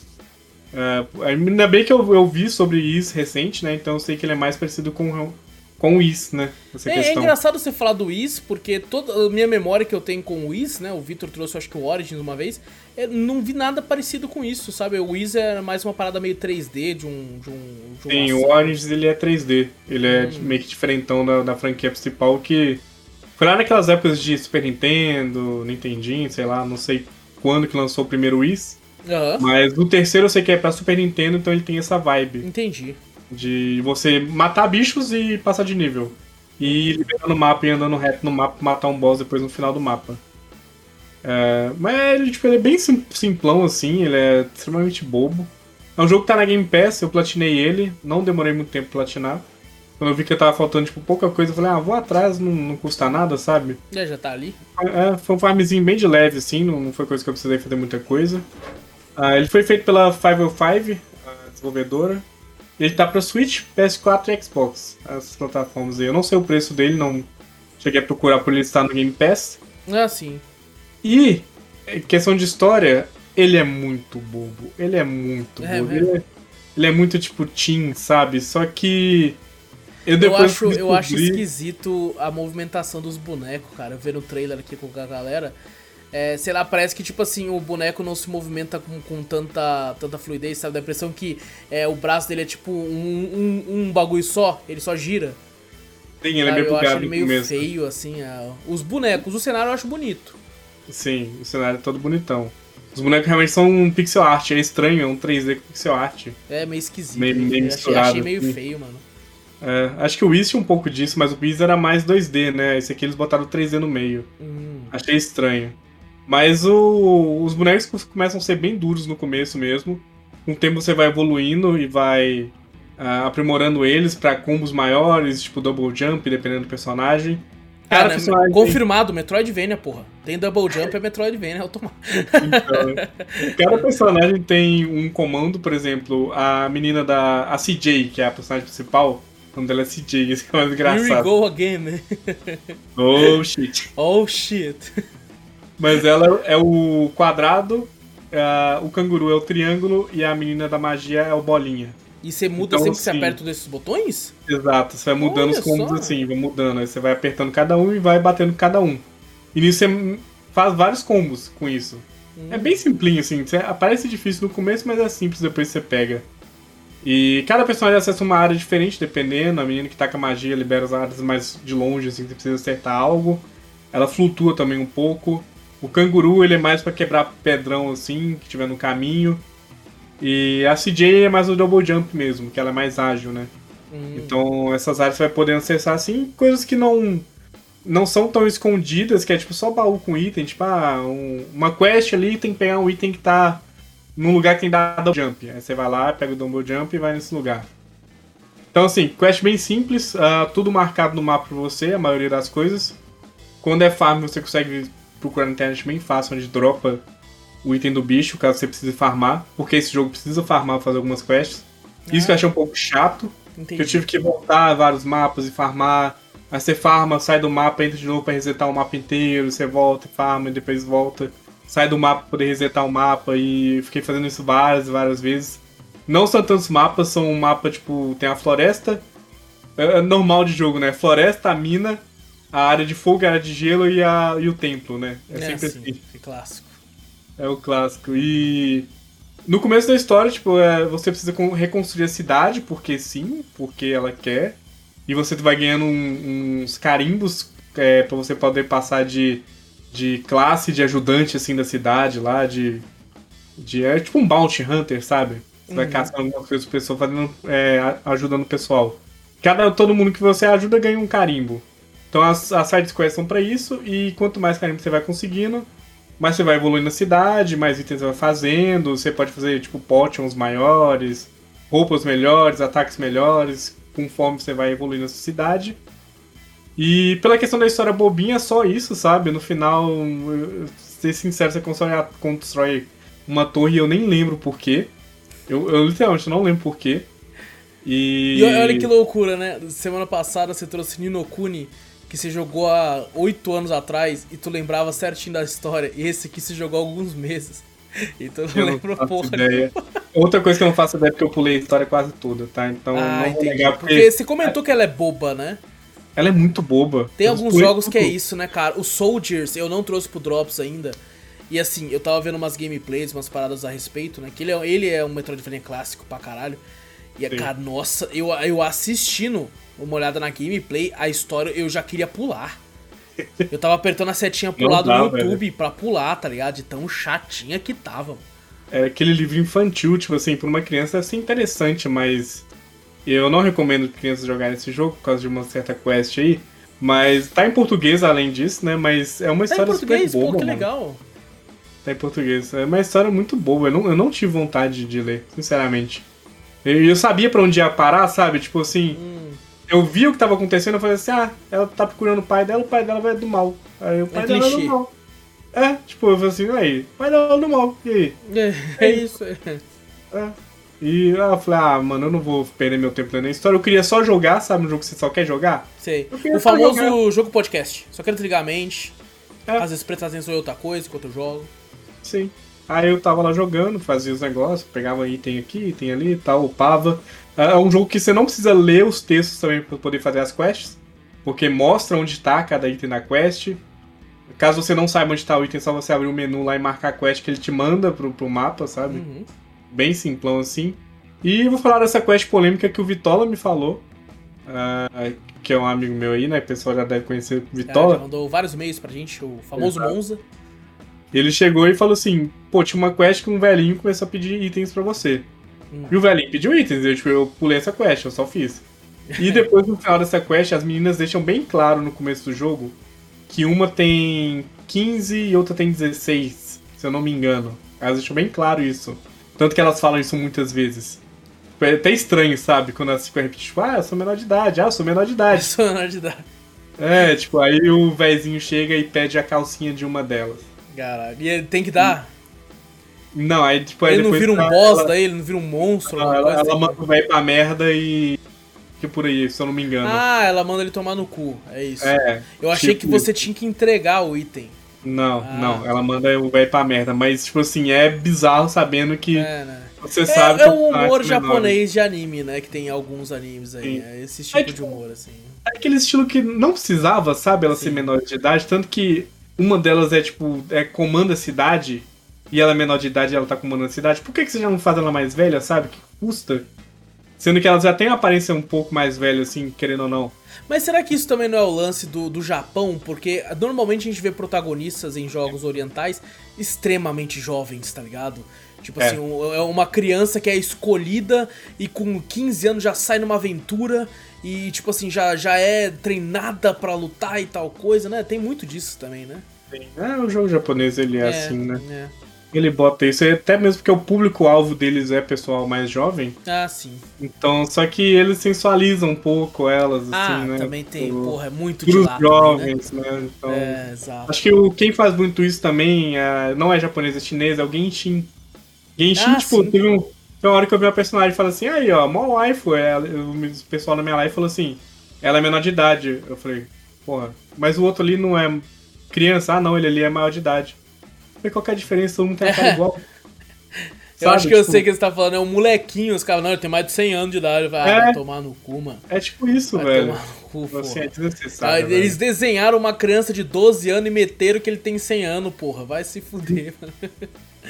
É, ainda bem que eu, eu vi sobre isso recente, né? Então eu sei que ele é mais parecido com com o Is, né? Essa é, é, engraçado você falar do Is, porque toda a minha memória que eu tenho com o Is, né? O Victor trouxe, acho que o Origins uma vez. Eu não vi nada parecido com isso, sabe? O Is é mais uma parada meio 3D de um. De um, de Sim, o Origins ele é 3D. Ele é hum. meio que diferentão da, da franquia principal que. Foi lá naquelas épocas de Super Nintendo, Nintendinho, sei lá, não sei quando que lançou o primeiro Is. Uhum. Mas o terceiro eu sei que é pra Super Nintendo, então ele tem essa vibe. Entendi. De você matar bichos e passar de nível. E liberando o mapa e andando reto no mapa, matar um boss depois no final do mapa. É, mas ele, tipo, ele é bem simplão assim, ele é extremamente bobo. É um jogo que tá na Game Pass, eu platinei ele, não demorei muito tempo pra platinar. Quando eu vi que tava faltando, tipo, pouca coisa, eu falei, ah, vou atrás, não, não custa nada, sabe? É, já tá ali. É, foi um farmzinho bem de leve, assim, não, não foi coisa que eu precisei fazer muita coisa. Ah, ele foi feito pela 505, a desenvolvedora. Ele tá pra Switch, PS4 e Xbox, as plataformas aí. Eu não sei o preço dele, não cheguei a procurar por ele estar no Game Pass. Ah, sim. E, questão de história, ele é muito bobo. Ele é muito é, bobo. Ele é, ele é, muito tipo teen, sabe? Só que. Eu, eu acho, descobri... eu acho esquisito a movimentação dos bonecos, cara. Eu vendo o trailer aqui com a galera. É, sei lá, parece que tipo assim, o boneco não se movimenta com, com tanta, tanta fluidez, sabe? Dá a impressão que é, o braço dele é tipo um, um, um bagulho só, ele só gira. Sim, ele é meio Eu acho ele meio feio, assim. É... Os bonecos, o cenário eu acho bonito. Sim, o cenário é todo bonitão. Os bonecos realmente são um pixel art, é estranho, é um 3D com pixel art. É, meio esquisito. Meio, meio misturado. Achei, achei meio feio, mano. É, acho que o Wiz tinha um pouco disso, mas o Wiz era mais 2D, né? Esse aqui eles botaram 3D no meio. Hum. Achei estranho. Mas o, os bonecos começam a ser bem duros no começo mesmo. Com o tempo você vai evoluindo e vai uh, aprimorando eles para combos maiores, tipo double jump, dependendo do personagem. Cara, personagem... confirmado, Metroidvania, porra. Tem double jump, é Metroidvania automático. Então, cada personagem tem um comando, por exemplo, a menina da a CJ, que é a personagem principal, quando ela é CJ, isso é mais engraçado. Here we go again, né? Oh shit. Oh shit. Mas ela é o quadrado, uh, o canguru é o triângulo e a menina da magia é o bolinha. E você muda então, sempre que você aperta um desses botões? Exato, você vai mudando Olha os combos só. assim, vai mudando. Aí você vai apertando cada um e vai batendo cada um. E nisso você faz vários combos com isso. Hum. É bem simplinho, assim. Parece difícil no começo, mas é simples depois você pega. E cada personagem acessa uma área diferente, dependendo. A menina que tá com a magia libera as áreas mais de longe, assim, que você precisa acertar algo. Ela flutua também um pouco. O canguru, ele é mais para quebrar pedrão, assim, que tiver no caminho. E a CJ é mais o double jump mesmo, que ela é mais ágil, né? Hum. Então essas áreas você vai poder acessar, assim, coisas que não não são tão escondidas, que é tipo só baú com item, tipo, ah, um, uma quest ali tem que pegar um item que tá num lugar que tem dado double jump. Aí você vai lá, pega o double jump e vai nesse lugar. Então assim, quest bem simples, uh, tudo marcado no mapa pra você, a maioria das coisas. Quando é farm você consegue procurar na internet bem fácil, onde dropa o item do bicho, caso você precise farmar, porque esse jogo precisa farmar pra fazer algumas quests. Ah. Isso que eu achei um pouco chato, eu tive que voltar a vários mapas e farmar. Aí você farma, sai do mapa, entra de novo pra resetar o mapa inteiro, você volta e farma e depois volta. Sai do mapa pra poder resetar o mapa e fiquei fazendo isso várias e várias vezes. Não são tantos mapas, são um mapa, tipo, tem a floresta, é, é normal de jogo, né? Floresta, mina, a área de fogo, a área de gelo e, a, e o templo, né? É, é sempre assim. assim. É clássico. É o clássico. E no começo da história, tipo, é, você precisa reconstruir a cidade, porque sim, porque ela quer. E você vai ganhando um, uns carimbos é, para você poder passar de, de classe de ajudante, assim, da cidade lá, de... de é tipo um bounty hunter, sabe? Você uhum. vai caçando algumas coisas pro pessoal, fazendo, é, ajudando o pessoal. Cada, todo mundo que você ajuda ganha um carimbo. Então as, as side quests são pra isso, e quanto mais carimbo você vai conseguindo, Mas você vai evoluindo na cidade, mais itens você vai fazendo, você pode fazer, tipo, potions maiores, roupas melhores, ataques melhores, conforme você vai evoluindo na cidade. E pela questão da história bobinha, é só isso, sabe? No final, ser sincero, você constrói, constrói uma torre e eu nem lembro porquê. Eu, eu literalmente não lembro porquê. E... e olha que loucura, né? Semana passada você trouxe Ninokuni, que você jogou há oito anos atrás e tu lembrava certinho da história. E esse aqui se jogou há alguns meses. [LAUGHS] Então não eu lembro porra. Ideia. Outra coisa que eu não faço ideia é porque eu pulei a história quase toda, tá? Então ah, não vou negar porque... porque você comentou que ela é boba, né? Ela é muito boba. Tem alguns jogos que é isso, né, cara? O Soldiers eu não trouxe pro Drops ainda. E assim, eu tava vendo umas gameplays, umas paradas a respeito, né? Que ele é, ele é um Metroidvania clássico pra caralho. E, Sim. cara, nossa, eu, eu assistindo uma olhada na gameplay, a história eu já queria pular. Eu tava apertando a setinha pro lado do YouTube velho. pra pular, tá ligado? De tão chatinha que tava. É aquele livro infantil, tipo assim, pra uma criança é assim interessante, mas eu não recomendo crianças jogarem esse jogo por causa de uma certa quest aí. Mas tá em português além disso, né? Mas é uma tá história super boba. Pô, que mano. legal. Tá em português. É uma história muito boa. Eu não, eu não tive vontade de ler, sinceramente. Eu, eu sabia para onde ia parar, sabe? Tipo assim. Hum. Eu vi o que tava acontecendo, eu falei assim: ah, ela tá procurando o pai dela, o pai dela vai do mal. Aí o pai é dela é do mal. É, tipo, eu falei assim: aí, o pai dela é do mal. E aí? É, é isso. É. é. E eu falei, ah, mano, eu não vou perder meu tempo lendo a história. Eu queria só jogar, sabe? Um jogo que você só quer jogar. Sei. O famoso jogar. jogo podcast. Só quero desligar a mente. É. Às vezes atenção em outra coisa enquanto eu jogo. Sim. Aí eu tava lá jogando, fazia os negócios, pegava item aqui, item ali e tal, upava. É um jogo que você não precisa ler os textos também para poder fazer as quests, porque mostra onde tá cada item na quest. Caso você não saiba onde tá o item, é só você abrir o menu lá e marcar a quest que ele te manda pro, pro mapa, sabe? Uhum. Bem simplão assim. E vou falar dessa quest polêmica que o Vitola me falou. Uh, que é um amigo meu aí, né? O pessoal já deve conhecer o Vitola. É, já mandou vários e-mails pra gente, o famoso Exato. Monza. Ele chegou e falou assim: pô, tinha uma quest que um velhinho começou a pedir itens para você. Hum. E o velhinho pediu itens, eu, tipo, eu pulei essa quest, eu só fiz. E [LAUGHS] depois, no final dessa quest, as meninas deixam bem claro no começo do jogo que uma tem 15 e outra tem 16, se eu não me engano. Elas deixam bem claro isso. Tanto que elas falam isso muitas vezes. É até estranho, sabe? Quando elas ficam repetindo, tipo, ah, eu sou menor de idade, ah, eu sou menor de idade. Eu sou menor de idade. É, tipo, aí o velhinho chega e pede a calcinha de uma delas. Caralho. E ele tem que dar? Não, aí tipo. Aí ele não vira um boss ela... daí, ele não vira um monstro. Não, ela, ela assim. manda o velho pra merda e. Que por aí, se eu não me engano. Ah, ela manda ele tomar no cu. É isso. É. Eu achei tipo que você tinha que entregar o item. Não, ah. não. Ela manda o velho pra merda. Mas, tipo assim, é bizarro sabendo que. É, né? Você sabe é, é um humor japonês de anime, né? Que tem alguns animes aí. Sim. É esse tipo é, de humor, assim. É aquele estilo que não precisava, sabe? Ela Sim. ser menor de idade. Tanto que uma delas é tipo, é comanda a cidade e ela é menor de idade e ela tá comandando a cidade, por que, que você já não faz ela mais velha, sabe? Que custa? Sendo que elas já têm uma aparência um pouco mais velha, assim, querendo ou não. Mas será que isso também não é o lance do, do Japão? Porque normalmente a gente vê protagonistas em jogos orientais extremamente jovens, tá ligado? Tipo é. assim, é uma criança que é escolhida e com 15 anos já sai numa aventura e, tipo assim, já, já é treinada para lutar e tal coisa, né? Tem muito disso também, né? É, o jogo japonês ele é, é assim, né? É. Ele bota isso, até mesmo porque o público-alvo deles é pessoal mais jovem. Ah, sim. Então, só que eles sensualizam um pouco elas, assim, ah, né? também tem, Pro, porra, é muito de lá jovens, também, né? né? Então, é, exato. Acho que o, quem faz muito isso também é, não é japonês, é chinês, é o Genshin. Genshin, ah, tipo, sim. teve um tem uma hora que eu vi uma personagem e fala assim, aí ó, mó. É, o pessoal na minha live falou assim, ela é menor de idade. Eu falei, porra, mas o outro ali não é criança. Ah não, ele ali é maior de idade. Eu falei, qual que é a diferença? Um tem a cara [LAUGHS] igual. Eu Sabe, acho que tipo... eu sei que você tá falando, é um molequinho, os caras, não, ele tem mais de 100 anos de idade, vai, ah, é, vai tomar no cu, mano. É tipo isso, vai velho. Tomar no cu, assim, é desnecessário. Ah, eles desenharam uma criança de 12 anos e meteram que ele tem 100 anos, porra, vai se fuder, [LAUGHS] mano.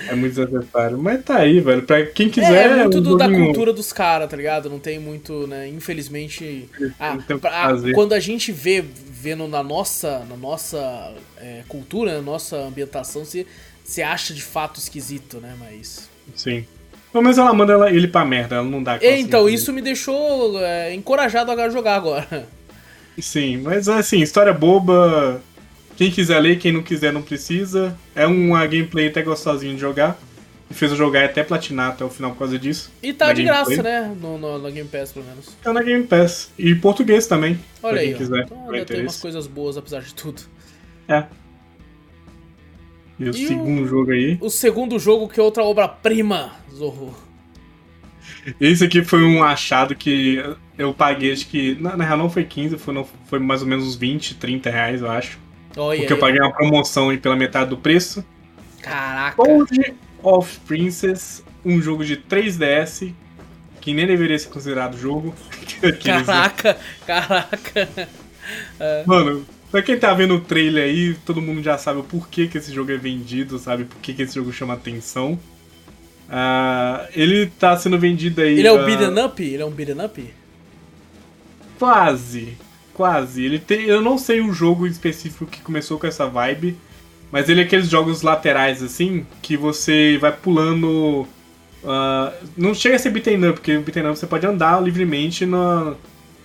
É muito desnecessário. Mas tá aí, velho. Pra quem quiser. É, é muito do, da cultura dos caras, tá ligado? Não tem muito, né? Infelizmente. Ah, pra, quando a gente vê vendo na nossa, na nossa é, cultura, na nossa ambientação, você, você acha de fato esquisito, né? Mas. Sim. Pelo menos ela manda ela, ele pra merda, ela não dá é, Então, isso me deixou é, encorajado a jogar agora. Sim, mas assim, história boba Quem quiser ler, quem não quiser não precisa. É uma gameplay até gostosinho de jogar. Me fez eu jogar até platinar até o final por causa disso. E tá de gameplay. graça, né? No, no, na Game Pass, pelo menos. Tá na Game Pass. E português também. Olha aí, quiser, então, ainda tem umas coisas boas, apesar de tudo. É. E o e segundo o, jogo aí? O segundo jogo que é outra obra-prima, Zorro. Esse aqui foi um achado que eu paguei, acho que. Na, na real não foi 15, foi, não, foi mais ou menos uns 20, 30 reais, eu acho. Oh, porque eu paguei uma promoção aí pela metade do preço. Caraca! Code of Princess, um jogo de 3DS, que nem deveria ser considerado jogo. [LAUGHS] caraca, caraca! [LAUGHS] Mano, Pra quem tá vendo o trailer aí, todo mundo já sabe o porquê que esse jogo é vendido, sabe? Por que esse jogo chama atenção. Uh, ele tá sendo vendido aí. Ele é o uh... beat'em up? Ele é um beat'em up? Quase. Quase. Ele tem. Eu não sei o jogo específico que começou com essa vibe. Mas ele é aqueles jogos laterais, assim, que você vai pulando. Uh, não chega a ser beat'em up, porque beat'em up você pode andar livremente na,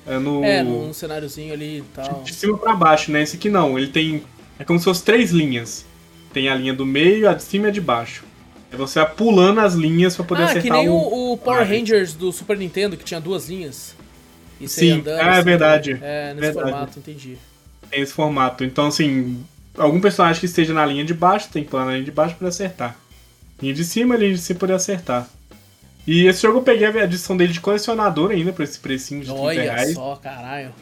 é, no... é, num cenáriozinho ali e tal. De cima para baixo, né? Esse aqui não, ele tem. É como se fosse três linhas. Tem a linha do meio, a de cima e a de baixo. É você vai pulando as linhas para poder ah, acertar Ah, que nem o, o Power Rangers do Super Nintendo, que tinha duas linhas. Sim, andando, é assim, verdade. É, nesse verdade. formato, entendi. Tem esse formato. Então, assim, algum personagem que esteja na linha de baixo, tem que pular na linha de baixo para acertar. Linha de cima, linha de cima para acertar. E esse jogo eu peguei a edição dele de colecionador ainda, por esse precinho de 30 Olha reais. só, caralho.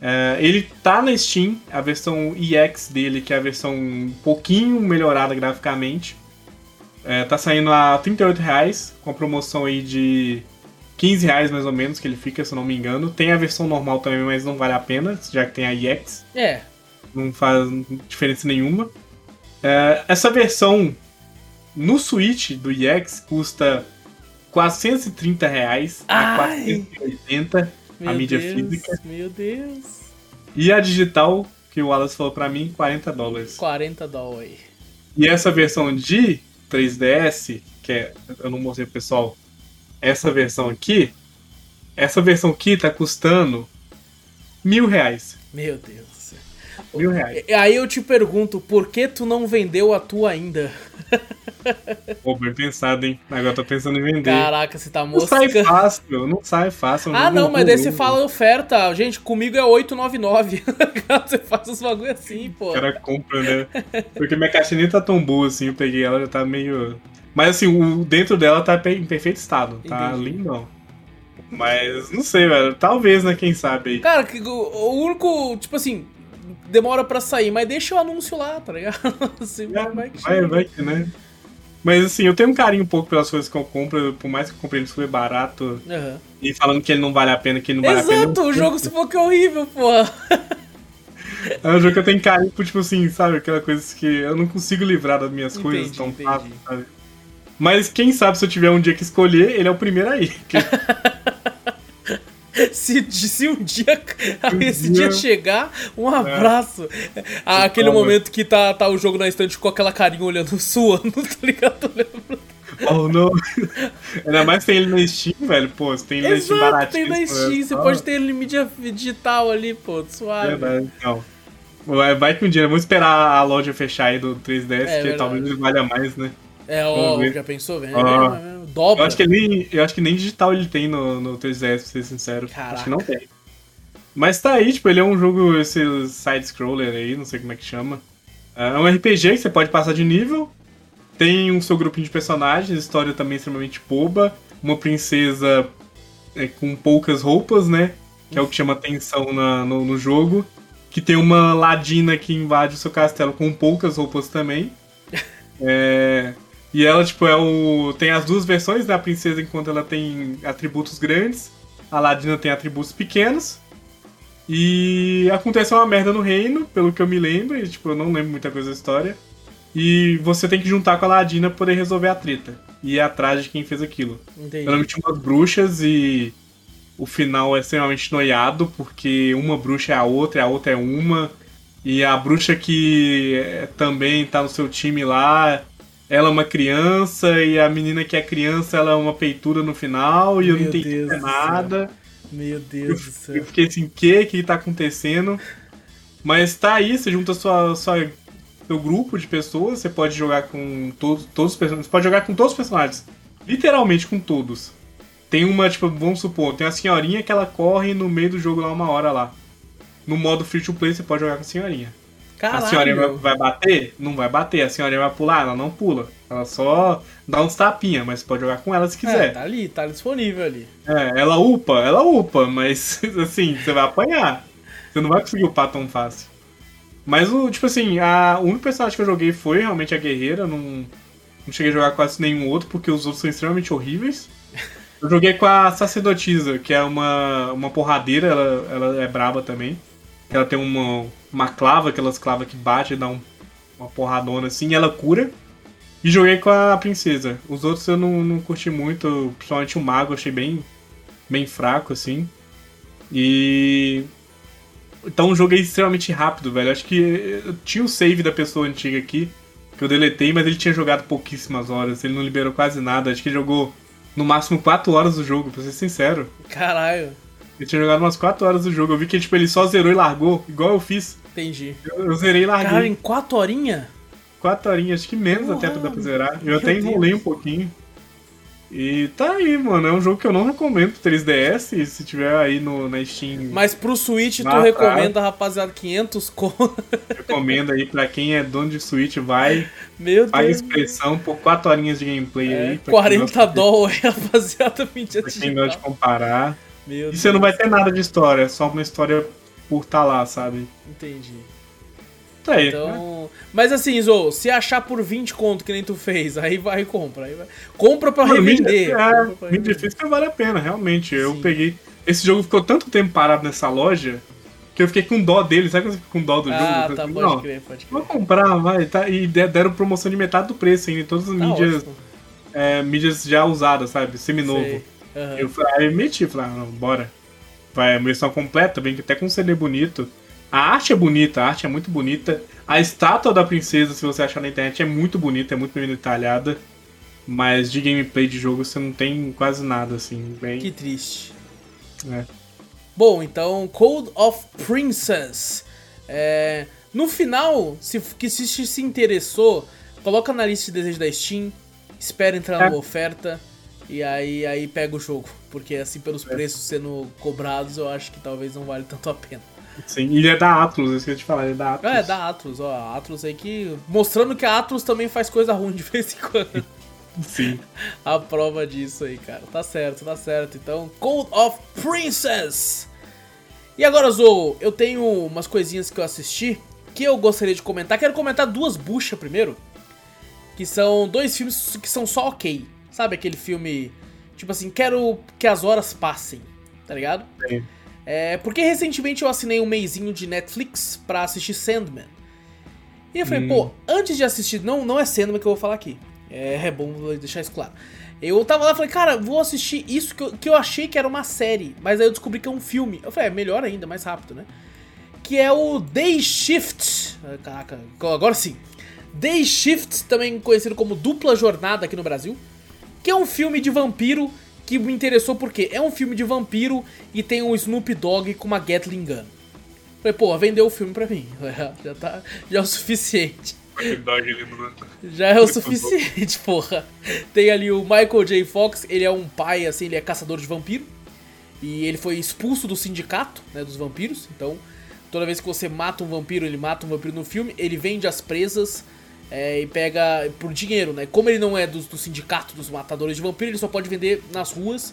É, ele tá na Steam, a versão EX dele, que é a versão um pouquinho melhorada graficamente. É, tá saindo a 38 reais, com a promoção aí de 15 reais mais ou menos, que ele fica, se eu não me engano. Tem a versão normal também, mas não vale a pena, já que tem a EX. É. Não faz diferença nenhuma. É, essa versão no Switch do EX custa 430 reais a 480 a mídia Deus, física. Meu Deus. E a digital, que o Wallace falou pra mim, 40 dólares. 40 dólares. E essa versão de 3DS, que é, eu não mostrei pro pessoal, essa versão aqui, essa versão aqui tá custando mil reais. Meu Deus. Mil reais. Aí eu te pergunto, por que tu não vendeu a tua ainda? Pô, bem pensado, hein? Agora eu tô pensando em vender. Caraca, você tá mosca. Não sai fácil, não sai fácil. Ah, não, mas daí você fala oferta. Gente, comigo é 899. [LAUGHS] você faz os bagulho assim, pô. O cara compra, né? Porque minha caixa nem tá tão boa assim, eu peguei ela, já tá meio... Mas assim, o dentro dela tá em perfeito estado, tá Entendi. lindão. Mas, não sei, velho. Talvez, né? Quem sabe aí. Cara, o único, tipo assim, demora pra sair, mas deixa o anúncio lá, tá ligado? [LAUGHS] Assim, é, vai, que vai, vai que, né? Mas assim, eu tenho um carinho um pouco pelas coisas que eu compro, por mais que eu comprei ele super barato. Uhum. E falando que ele não vale a pena, que ele não Exato, vale a pena. Exato, o jogo se for que é horrível, porra. [LAUGHS] É um jogo que eu tenho carinho por, tipo assim, sabe? Aquela coisa que eu não consigo livrar das minhas entendi, coisas tão fácil, sabe? Mas quem sabe se eu tiver um dia que escolher, ele é o primeiro aí. Que... [LAUGHS] Se, se um dia [LAUGHS] esse dia chegar, um abraço. É. aquele momento que tá, tá o jogo na estante com aquela carinha olhando, [LAUGHS] suando, tá ligado? Oh, não. Ainda mais tem ele na Steam, velho. Pô, você tem ele na Steam baratinho. tem na Steam, você pode ter ele em mídia digital ali, pô, suave. Verdade, então. Vai que um dia, vamos esperar a loja fechar aí do 3DS, é, que verdade. talvez valha mais, né? É, ó, já pensou, velho? Oh. Dobra. Eu acho, que nem, eu acho que nem digital ele tem no, no 3DS, pra ser sincero. Caraca. Acho que não tem. Mas tá aí, tipo, ele é um jogo, esse side-scroller aí, não sei como é que chama. É um RPG que você pode passar de nível. Tem um seu grupinho de personagens, história também extremamente boba. Uma princesa é, com poucas roupas, né? Que é o que chama atenção na, no, no jogo. Que tem uma ladina que invade o seu castelo com poucas roupas também. [LAUGHS] É, e ela, tipo, é o. Tem as duas versões da princesa enquanto ela tem atributos grandes. A Ladina tem atributos pequenos. E acontece uma merda no reino, pelo que eu me lembro, e, tipo, eu não lembro muita coisa da história. E você tem que juntar com a Ladina pra poder resolver a treta. E ir atrás de quem fez aquilo. Entendi. Eu lembro que tinha umas bruxas e o final é extremamente noiado, porque uma bruxa é a outra, e a outra é uma. E a bruxa que é, também tá no seu time lá ela é uma criança e a menina que é criança ela é uma peitura no final e Meu eu não entendi nada. Meu Deus eu, do céu. Eu fiquei assim, o que que tá acontecendo? Mas tá aí, você junta sua, sua, seu grupo de pessoas, você pode jogar com todos, todos os personagens. Você pode jogar com todos os personagens. Literalmente com todos. Tem uma, tipo, vamos supor, tem a senhorinha que ela corre no meio do jogo lá uma hora lá. No modo free to play você pode jogar com a senhorinha. Caralho. A senhorinha vai, bater? Não vai bater. A senhorinha vai pular? Ela não pula. Ela só dá uns tapinhas, mas você pode jogar com ela se É, quiser. tá ali, tá disponível ali. É, ela upa, ela upa, mas [LAUGHS] assim, você vai apanhar. Você não vai conseguir upar tão fácil. Mas o, tipo assim, a, o único personagem que eu joguei foi realmente a guerreira, não, não cheguei a jogar quase nenhum outro, porque os outros são extremamente horríveis. Eu joguei com a sacerdotisa, que é uma, uma porradeira, ela, ela é braba também. Ela tem uma, uma clava, aquelas clavas que bate e dá um, uma porradona assim, ela cura. E joguei com a princesa. Os outros eu não, não curti muito, principalmente o mago, achei bem, bem fraco, assim. E. Então o jogo extremamente rápido, velho. Acho que eu tinha o save da pessoa antiga aqui, que eu deletei, mas ele tinha jogado pouquíssimas horas. Ele não liberou quase nada. Acho que ele jogou no máximo 4 horas do jogo, pra ser sincero. Caralho, Ele tinha jogado umas 4 horas do jogo. Eu vi que tipo, ele só zerou e largou, igual eu fiz. entendi. Eu, eu zerei e larguei. Caralho, em 4 horinhas? 4 horinhas, acho que menos Porra, até pra dar pra zerar. Eu até enrolei Deus. um pouquinho. E tá aí, mano. É um jogo que eu não recomendo pro 3DS. e Se tiver aí no, na Steam, Mas pro Switch tu tá. recomenda, rapaziada, 500 conto. [LAUGHS] recomendo aí pra quem é dono de Switch. Vai, Meu paga Deus. expressão por 4 horinhas de gameplay É, aí. pra quem 40 gosta de- dólares, [LAUGHS] rapaziada, mídia Pra quem gosta de comparar. Meu E Deus. você não vai ter nada de história, é só uma história por tá lá, sabe? Entendi. Tá aí. né? Então. Mas assim, Zou, se achar por 20 conto que nem tu fez, aí vai e compra. Aí vai. Compra pra Mano, revender. mídia- compra É, pra revender. física vale a pena, realmente. Eu Sim. peguei. Esse jogo ficou tanto tempo parado nessa loja que eu fiquei com dó dele. Sabe quando você fica com dó do jogo? Ah, tá, pode não, crer, pode Vou crer. comprar, vai. Tá, e de- deram promoção de metade do preço ainda. em Todas as Tá mídias, é, mídias já usadas, sabe? Seminovo. Sei. Aham. Eu falei, aí eu meti, falei, ah, não, bora. Vai, a versão completa, vem até com um CD bonito. A arte é bonita, a arte é muito bonita. A estátua da princesa, se você achar na internet, é muito bonita, é muito bem detalhada. Mas de gameplay de jogo você não tem quase nada, assim. Bem. Que triste. É. Bom, então, Code of Princess. É, no final, se, que se se interessou, coloca na lista de desejo da Steam, espera entrar É. numa oferta e aí, aí pega o jogo. Porque assim, pelos É. preços sendo cobrados, eu acho que talvez não vale tanto a pena. Sim, e ele é da Atlus, eu esqueci de falar, ele é da Atlus. É, da Atlus, ó. A Atlus aí que. Mostrando que a Atlus também faz coisa ruim de [LAUGHS] vez em quando. Sim. a prova disso aí, cara. Tá certo, tá certo. Então, Code of Princess. E agora, Zou, eu tenho umas coisinhas que eu assisti que eu gostaria de comentar. Quero comentar duas buchas primeiro. Que são dois filmes que são só ok. Sabe aquele filme. Tipo assim, quero que as horas passem, tá ligado? Sim. É, porque recentemente eu assinei um meizinho de Netflix pra assistir Sandman. E eu falei, Hum. pô, antes de assistir, não, não é Sandman que eu vou falar aqui. É, é bom deixar isso claro. Eu tava lá e falei, cara, vou assistir isso que eu, que eu achei que era uma série, mas aí eu descobri que é um filme. Eu falei, é melhor ainda, mais rápido, né? Que é o Day Shift. Ah, Caraca, agora sim. Day Shift, também conhecido como Dupla Jornada aqui no Brasil. Que é um filme de vampiro que me interessou porque é um filme de vampiro e tem um Snoop Dogg com uma Gatling Gun. Falei, pô, vendeu o filme pra mim. [LAUGHS] Já tá. Já é o suficiente. Já é o suficiente, [LAUGHS] porra. Tem ali o Michael J. Fox, ele é um pai, assim, ele é caçador de vampiro. E ele foi expulso do sindicato, né, dos vampiros. Então, toda vez que você mata um vampiro, ele mata um vampiro no filme, ele vende as presas é, e pega por dinheiro, né? Como ele não é do, sindicato dos matadores de vampiro, ele só pode vender nas ruas.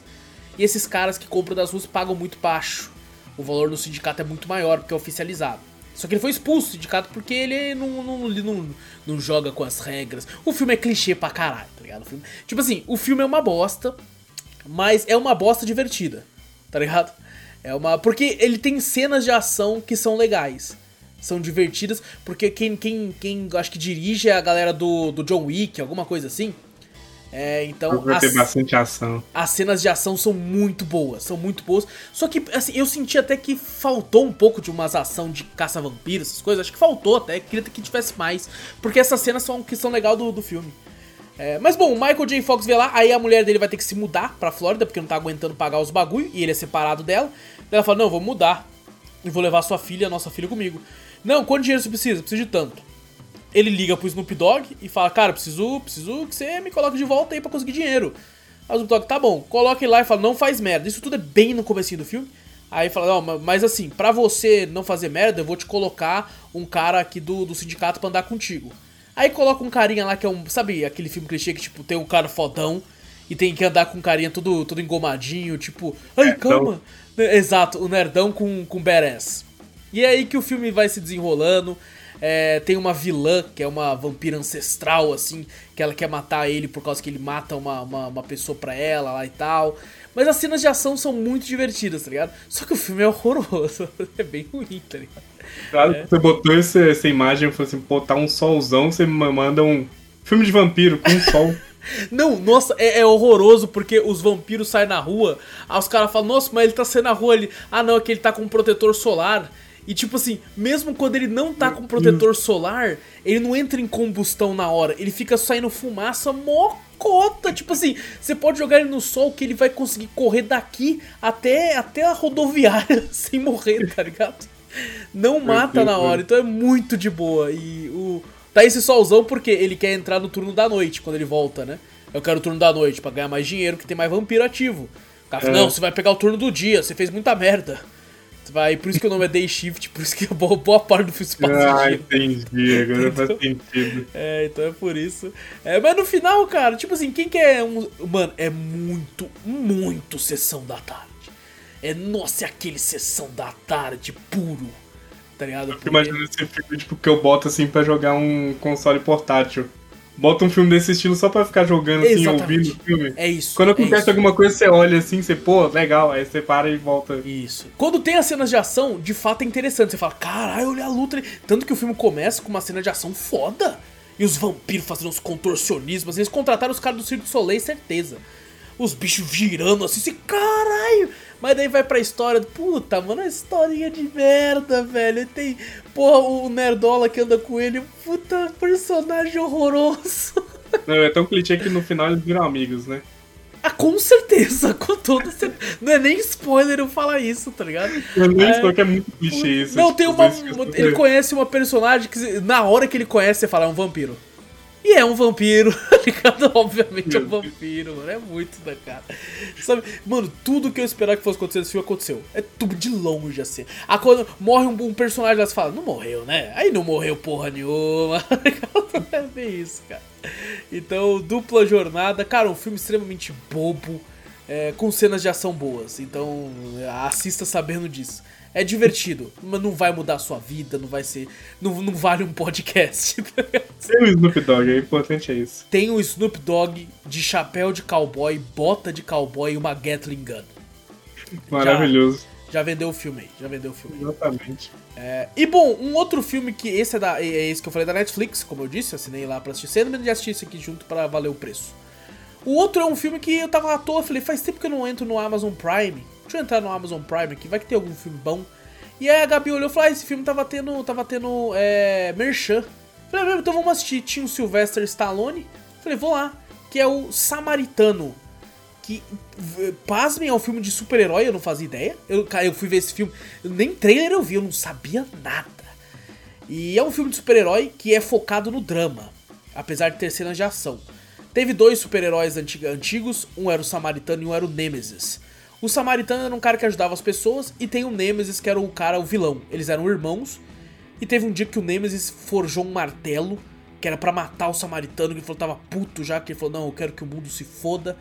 E esses caras que compram das ruas pagam muito baixo. O valor no sindicato é muito maior, porque é oficializado. Só que ele foi expulso do sindicato porque ele não, não, não, não joga com as regras. O filme é clichê pra caralho, tá ligado? Filme- tipo assim, o filme é uma bosta, mas é uma bosta divertida, tá ligado? É uma. Porque ele tem cenas de ação que são legais. São divertidas, porque quem, quem, quem acho que dirige é a galera do, do John Wick, alguma coisa assim. É, então. Vai ter as- bastante ação. as cenas de ação são muito boas, são muito boas. Só que, assim, eu senti até que faltou um pouco de umas ação de caça-vampiro, essas coisas. Acho que faltou até, queria que tivesse mais. Porque essas cenas são que são legal do, do filme. É, mas bom, o Michael J. Fox vê lá, aí a mulher dele vai ter que se mudar pra Flórida, porque não tá aguentando pagar os bagulho, e ele é separado dela. Ela fala, não, vou mudar. e vou levar sua filha, nossa filha comigo. Não, quanto dinheiro você precisa? Preciso de tanto. Ele liga pro Snoop Dogg e fala, cara, preciso, preciso que você me coloque de volta aí pra conseguir dinheiro. Aí o Snoop Dogg, tá bom, coloca ele lá e fala, não faz merda. Isso tudo é bem no começo do filme. Aí fala, não, mas assim, pra você não fazer merda, eu vou te colocar um cara aqui do, do sindicato pra andar contigo. Aí coloca um carinha lá que é um, sabe, aquele filme clichê que, tipo, tem um cara fodão e tem que andar com um carinha todo, todo engomadinho, tipo, ai, calma. Exato, o nerdão com, com badass. E é aí que o filme vai se desenrolando. É, tem uma vilã, que é uma vampira ancestral, assim, que ela quer matar ele por causa que ele mata uma, uma, uma, pessoa pra ela lá e tal. Mas as cenas de ação são muito divertidas, tá ligado? Só que o filme é horroroso, [LAUGHS] é bem ruim, tá ligado? Claro, é. você botou essa, essa imagem, falou assim, pô, tá um solzão, você manda um filme de vampiro com um sol. [LAUGHS] Não, nossa, é, é, horroroso porque os vampiros saem na rua, aí os caras falam, nossa, mas ele tá saindo na rua ali. Ah, não, é que ele tá com um protetor solar. E tipo assim, mesmo quando ele não tá com protetor solar, ele não entra em combustão na hora. Ele fica saindo fumaça mocota. Tipo assim, você pode jogar ele no sol que ele vai conseguir correr daqui até, até a rodoviária [LAUGHS] sem morrer, tá ligado? Não mata na hora, então é muito de boa. E o. Tá esse solzão porque ele quer entrar no turno da noite quando ele volta, né? Eu quero o turno da noite para ganhar mais dinheiro, que tem mais vampiro ativo. O cara fala, é. não, você vai pegar o turno do dia, você fez muita merda. Vai, por isso que o nome é Day Shift, por isso que boa, boa parte do filme se passa Ah, entendi, agora [LAUGHS] faz sentido. É, então é por isso. É, mas no final, cara, tipo assim, quem quer um. Mano, é muito, muito sessão da tarde. É, nossa, é aquele sessão da tarde puro. Tá ligado? Eu imagino esse filme, tipo, que eu boto assim pra jogar um console portátil bota um filme desse estilo só pra ficar jogando, assim, ouvindo o filme. É isso. Quando é acontece isso. alguma coisa, você olha assim, você, pô, legal, aí você para e volta. Isso. Quando tem as cenas de ação, de fato é interessante. Você fala, caralho, olha a luta. Tanto que o filme começa com uma cena de ação foda. E os vampiros fazendo uns contorcionismos. Eles contrataram os caras do du Soleil, certeza. Os bichos girando assim, assim, caralho. Mas daí vai pra história, puta, mano, é historinha de merda, velho. Tem, porra, o Nerdola que anda com ele, puta, personagem horroroso. [LAUGHS] Não, é tão clichê que no final eles viram amigos, né? Ah, com certeza, com toda certeza. Não é nem spoiler eu falar isso, tá ligado? Eu nem é, que é muito clichê isso. Não, tem uma. Ele conhece uma personagem que na hora que ele conhece, você fala, é um vampiro. E é um vampiro, [LAUGHS] tá ligado? Obviamente é um vampiro, mano. É muito da cara. Sabe? Mano, tudo que eu esperava que fosse acontecer nesse filme aconteceu. É tudo de longe, assim. Ah, quando morre um, um personagem lá, você fala, não morreu, né? Aí não morreu porra nenhuma. [LAUGHS] é bem isso, cara. Então, dupla jornada. Cara, um filme extremamente bobo, é, com cenas de ação boas. Então, assista sabendo disso. É divertido, mas não vai mudar a sua vida, não vai ser. Não, não vale um podcast. [LAUGHS] Tá Tem o Snoop Dogg, é importante é isso. Tem o Snoop Dogg de chapéu de cowboy, bota de cowboy e uma Gatling Gun. [LAUGHS] Maravilhoso. Já, já vendeu o filme aí, já vendeu o filme. Exatamente. É, e bom, um outro filme que esse é, da, é esse que eu falei da Netflix, como eu disse, assinei lá pra assistir, sendo de assistir esse aqui junto para valer o preço. O outro é um filme que eu tava à toa, falei, faz tempo que eu não entro no Amazon Prime deixa eu entrar no Amazon Prime aqui, vai que tem algum filme bom. E aí a Gabi olhou e falou, ah, esse filme tava tendo, tava tendo é, merchan. Falei, ah, então vamos assistir. Tinha o Sylvester Stallone. Falei, vou lá. Que é o Samaritano. Que, pasmem, é um filme de super-herói, eu não fazia ideia. Eu, eu fui ver esse filme, nem trailer eu vi, eu não sabia nada. E é um filme de super-herói que é focado no drama, apesar de ter cenas de ação. Teve dois super-heróis antigos, um era o Samaritano e um era o Nemesis. O Samaritano era um cara que ajudava as pessoas e tem o Nemesis que era o cara, o vilão. Eles eram irmãos. E teve um dia que o Nemesis forjou um martelo que era para matar o Samaritano, que ele falou tava puto já, que ele falou: "Não, eu quero que o mundo se foda".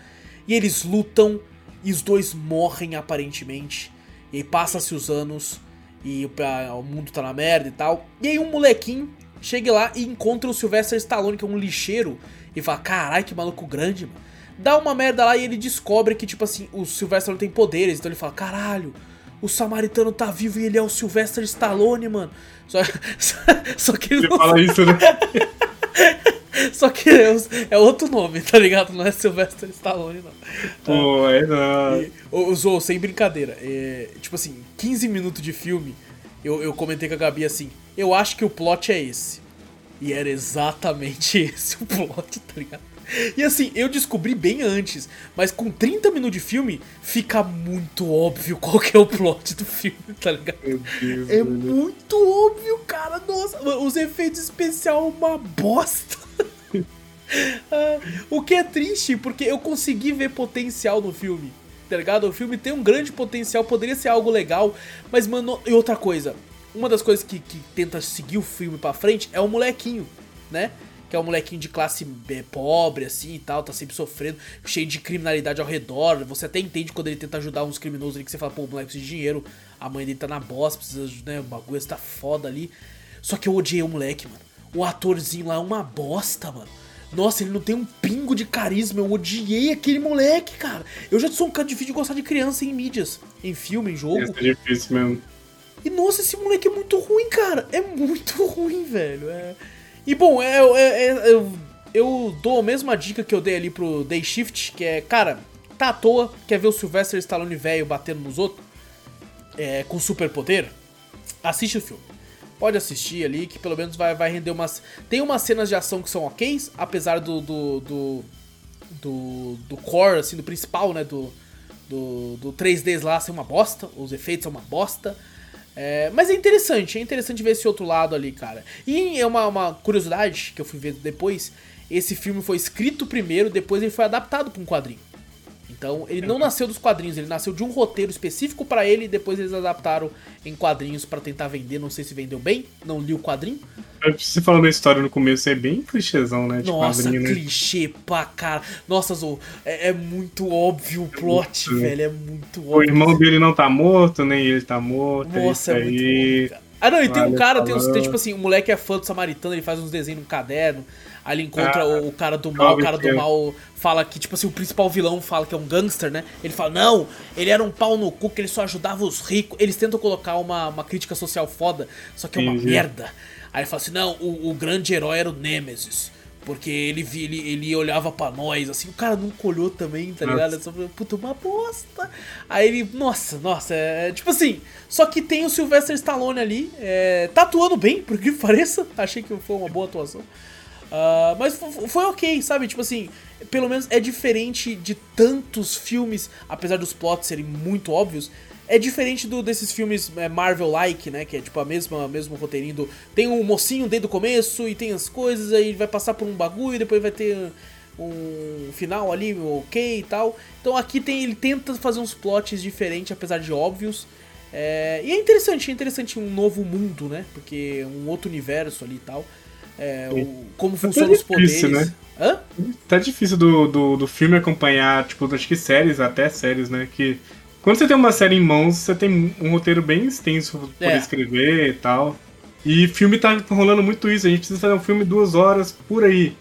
E eles lutam e os dois morrem aparentemente. E passa-se os anos e o, a, o mundo tá na merda e tal. E aí um molequinho chega lá e encontra o Sylvester Stallone, que é um lixeiro, e fala: "Caralho, que maluco grande, mano" dá uma merda lá e ele descobre que, tipo assim, o Sylvester não tem poderes. Então ele fala: caralho, o Samaritano tá vivo e ele é o Sylvester Stallone, mano. [LAUGHS] Só, só, só que ele Você não... fala isso, né? [LAUGHS] Só que é, é, outro nome, tá ligado? Não é Sylvester Stallone, não. Pô, é não. Usou, sem brincadeira. É, tipo assim, 15 minutos de filme, eu, eu comentei com a Gabi assim: eu acho que o plot é esse. E era exatamente [LAUGHS] esse o plot, tá ligado? E assim, eu descobri bem antes, mas com 30 minutos de filme, fica muito óbvio qual que é o plot do filme, tá ligado? Deus, é mano. muito óbvio, cara. Nossa, os efeitos especiais uma bosta. [LAUGHS] Ah, o que é triste, porque eu consegui ver potencial no filme, tá ligado? O filme tem um grande potencial, poderia ser algo legal, mas, mano, e outra coisa. Uma das coisas que, que tenta seguir o filme pra frente é o molequinho, né? Que é um molequinho de classe B, pobre, assim e tal, tá sempre sofrendo, cheio de criminalidade ao redor. Você até entende quando ele tenta ajudar uns criminosos ali, que você fala, pô, o moleque precisa de dinheiro, a mãe dele tá na bosta, precisa, né, o bagulho tá foda ali. Só que eu odiei o moleque, mano. O atorzinho lá é uma bosta, mano. Nossa, ele não tem um pingo de carisma. Eu odiei aquele moleque, cara. Eu já sou um cara difícil de gostar de criança em mídias, em filme, em jogo. Isso é difícil mesmo. E nossa, esse moleque é muito ruim, cara. É muito [LAUGHS] ruim, velho. É... E bom, é, é- é- eu, eu dou a mesma dica que eu dei ali pro Day Shift, que é, cara, tá à toa, quer ver o Sylvester Stallone velho batendo nos outros, é, com superpoder? Assiste o filme. Pode assistir ali, que pelo menos vai, vai render umas. Tem umas cenas de ação que são ok, apesar do. do. do, do, do core, assim, do principal, né? Do, do, do 3Ds lá ser uma bosta, os efeitos são uma bosta. É, mas é interessante, é interessante ver esse outro lado ali, cara. E é uma, uma curiosidade que eu fui ver depois: esse filme foi escrito primeiro, depois ele foi adaptado pra um quadrinho. Então, ele não nasceu dos quadrinhos, ele nasceu de um roteiro específico pra ele e depois eles adaptaram em quadrinhos pra tentar vender. Não sei se vendeu bem, não li o quadrinho. Você falando da história no começo é bem clichêzão, né? De Nossa, quadrinho, né? clichê pra cara. Nossa, Zou, é, é muito óbvio o plot, muito, né? velho. É muito O óbvio. irmão dele não tá morto, nem ele tá morto. Nossa, é é isso muito aí. bom. Ah, não, e tem um cara, tem, uns, tem tipo assim, o moleque é fã do Samaritano, ele faz uns desenhos num caderno, aí ele encontra Ah, o, o cara do mal, o cara do Klein. mal fala que, tipo assim, o principal vilão fala que é um gangster, né? Ele fala, não, ele era um pau no cu, que ele só ajudava os ricos. Eles tentam colocar uma, uma crítica social foda, só que é uma Entendi. merda. Aí ele fala assim, não, o, o grande herói era o Nemesis. Porque ele, vi- ele, ele olhava pra nós, assim, o cara nunca olhou também, tá ligado? É só, puta, uma bosta. Aí ele, nossa, nossa, é, tipo assim, só que tem o Sylvester Stallone ali, é, tá atuando bem, por que pareça, [LAUGHS] achei que foi uma boa atuação. Ah, mas fo- foi ok, sabe? Tipo assim, pelo menos é diferente de tantos filmes, apesar dos plots serem muito óbvios. É diferente do, desses filmes é, Marvel-like, né? Que é tipo a mesma mesmo roteirinho do. Tem um mocinho desde o começo e tem as coisas, aí vai passar por um bagulho e depois vai ter um final ali, ok e tal. Então aqui tem, ele tenta fazer uns plots diferentes, apesar de óbvios. É, e é interessante, é interessante um novo mundo, né? Porque um outro universo ali e tal. É, o- como funcionam os difícil, poderes. né? Hã? Tá difícil do, do, do filme acompanhar, tipo, acho que séries, até séries, né? Que quando você tem uma série em mãos, você tem um roteiro bem extenso pra É. escrever e tal. E filme tá rolando muito isso, a gente precisa fazer um filme duas horas por aí.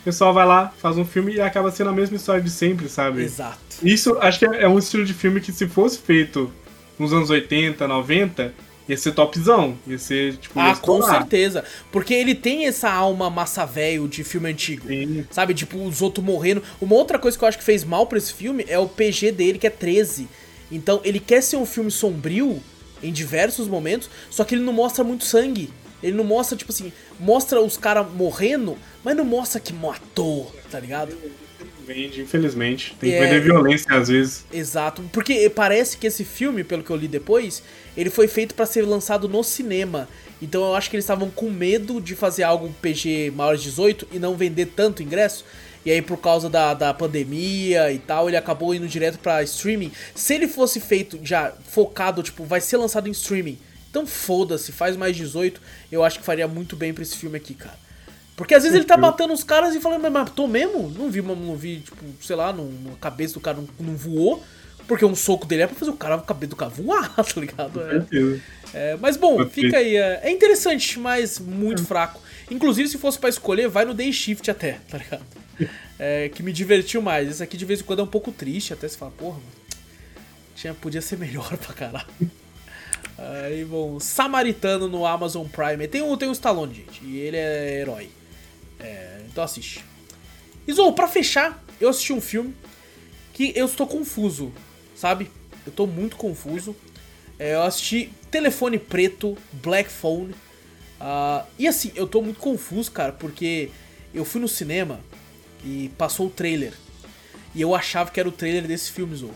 O pessoal vai lá, faz um filme e acaba sendo a mesma história de sempre, sabe? Exato. Isso acho que é é um estilo de filme que se fosse feito nos anos 80, 90, ia ser topzão. Ia ser, tipo, Ah, com certeza. Porque ele tem essa alma massa velho de filme antigo. Sim. Sabe, tipo, os outros morrendo. Uma outra coisa que eu acho que fez mal pra esse filme é o PG dele, que é 13. Então, ele quer ser um filme sombrio em diversos momentos, só que ele não mostra muito sangue. Ele não mostra, tipo assim, mostra os caras morrendo, mas não mostra que matou, tá ligado? Vende, infelizmente. Tem que É. vender violência às vezes. Exato, porque parece que esse filme, pelo que eu li depois, ele foi feito pra ser lançado no cinema. Então eu acho que eles estavam com medo de fazer algo PG maior de 18 e não vender tanto ingresso. E aí, por causa da, da pandemia e tal, ele acabou indo direto pra streaming. Se ele fosse feito já focado, tipo, vai ser lançado em streaming. Então foda-se, faz mais 18. Eu acho que faria muito bem pra esse filme aqui, cara. Porque às vezes ele tá matando os caras e falando, mas matou mesmo? Não vi, não vi, tipo, sei lá, não, a cabeça do cara não, não voou. Porque um soco dele é pra fazer o cara, a cabeça do cara voar, [LAUGHS] tá ligado? É. É, mas bom, fica aí. É, é interessante, mas muito fraco. Inclusive, se fosse pra escolher, vai no Day Shift até, tá ligado? [LAUGHS] É, que me divertiu mais. Esse aqui de vez em quando é um pouco triste, até se fala, porra, mano. Tinha, podia ser melhor pra caralho. Aí, bom, Samaritano no Amazon Prime. Tem um, tem um Stallone, gente, e ele é herói. É, então assiste. E Zou, pra fechar, eu assisti um filme que eu estou confuso, sabe? Eu tô muito confuso. É, eu assisti Telefone Preto, Black Phone. ah, e assim, eu tô muito confuso, cara, porque eu fui no cinema e passou o trailer. E eu achava que era o trailer desse filme, Zou.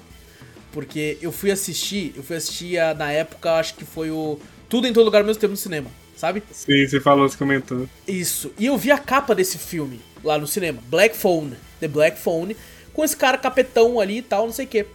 Porque eu fui assistir, eu fui assistir a, na época, acho que foi o Tudo em Todo Lugar ao mesmo tempo no cinema, sabe? Sim, você falou, você comentou. Isso. E eu vi a capa desse filme lá no cinema, Black Phone, The Black Phone, com esse cara capetão ali e tal, não sei o quê.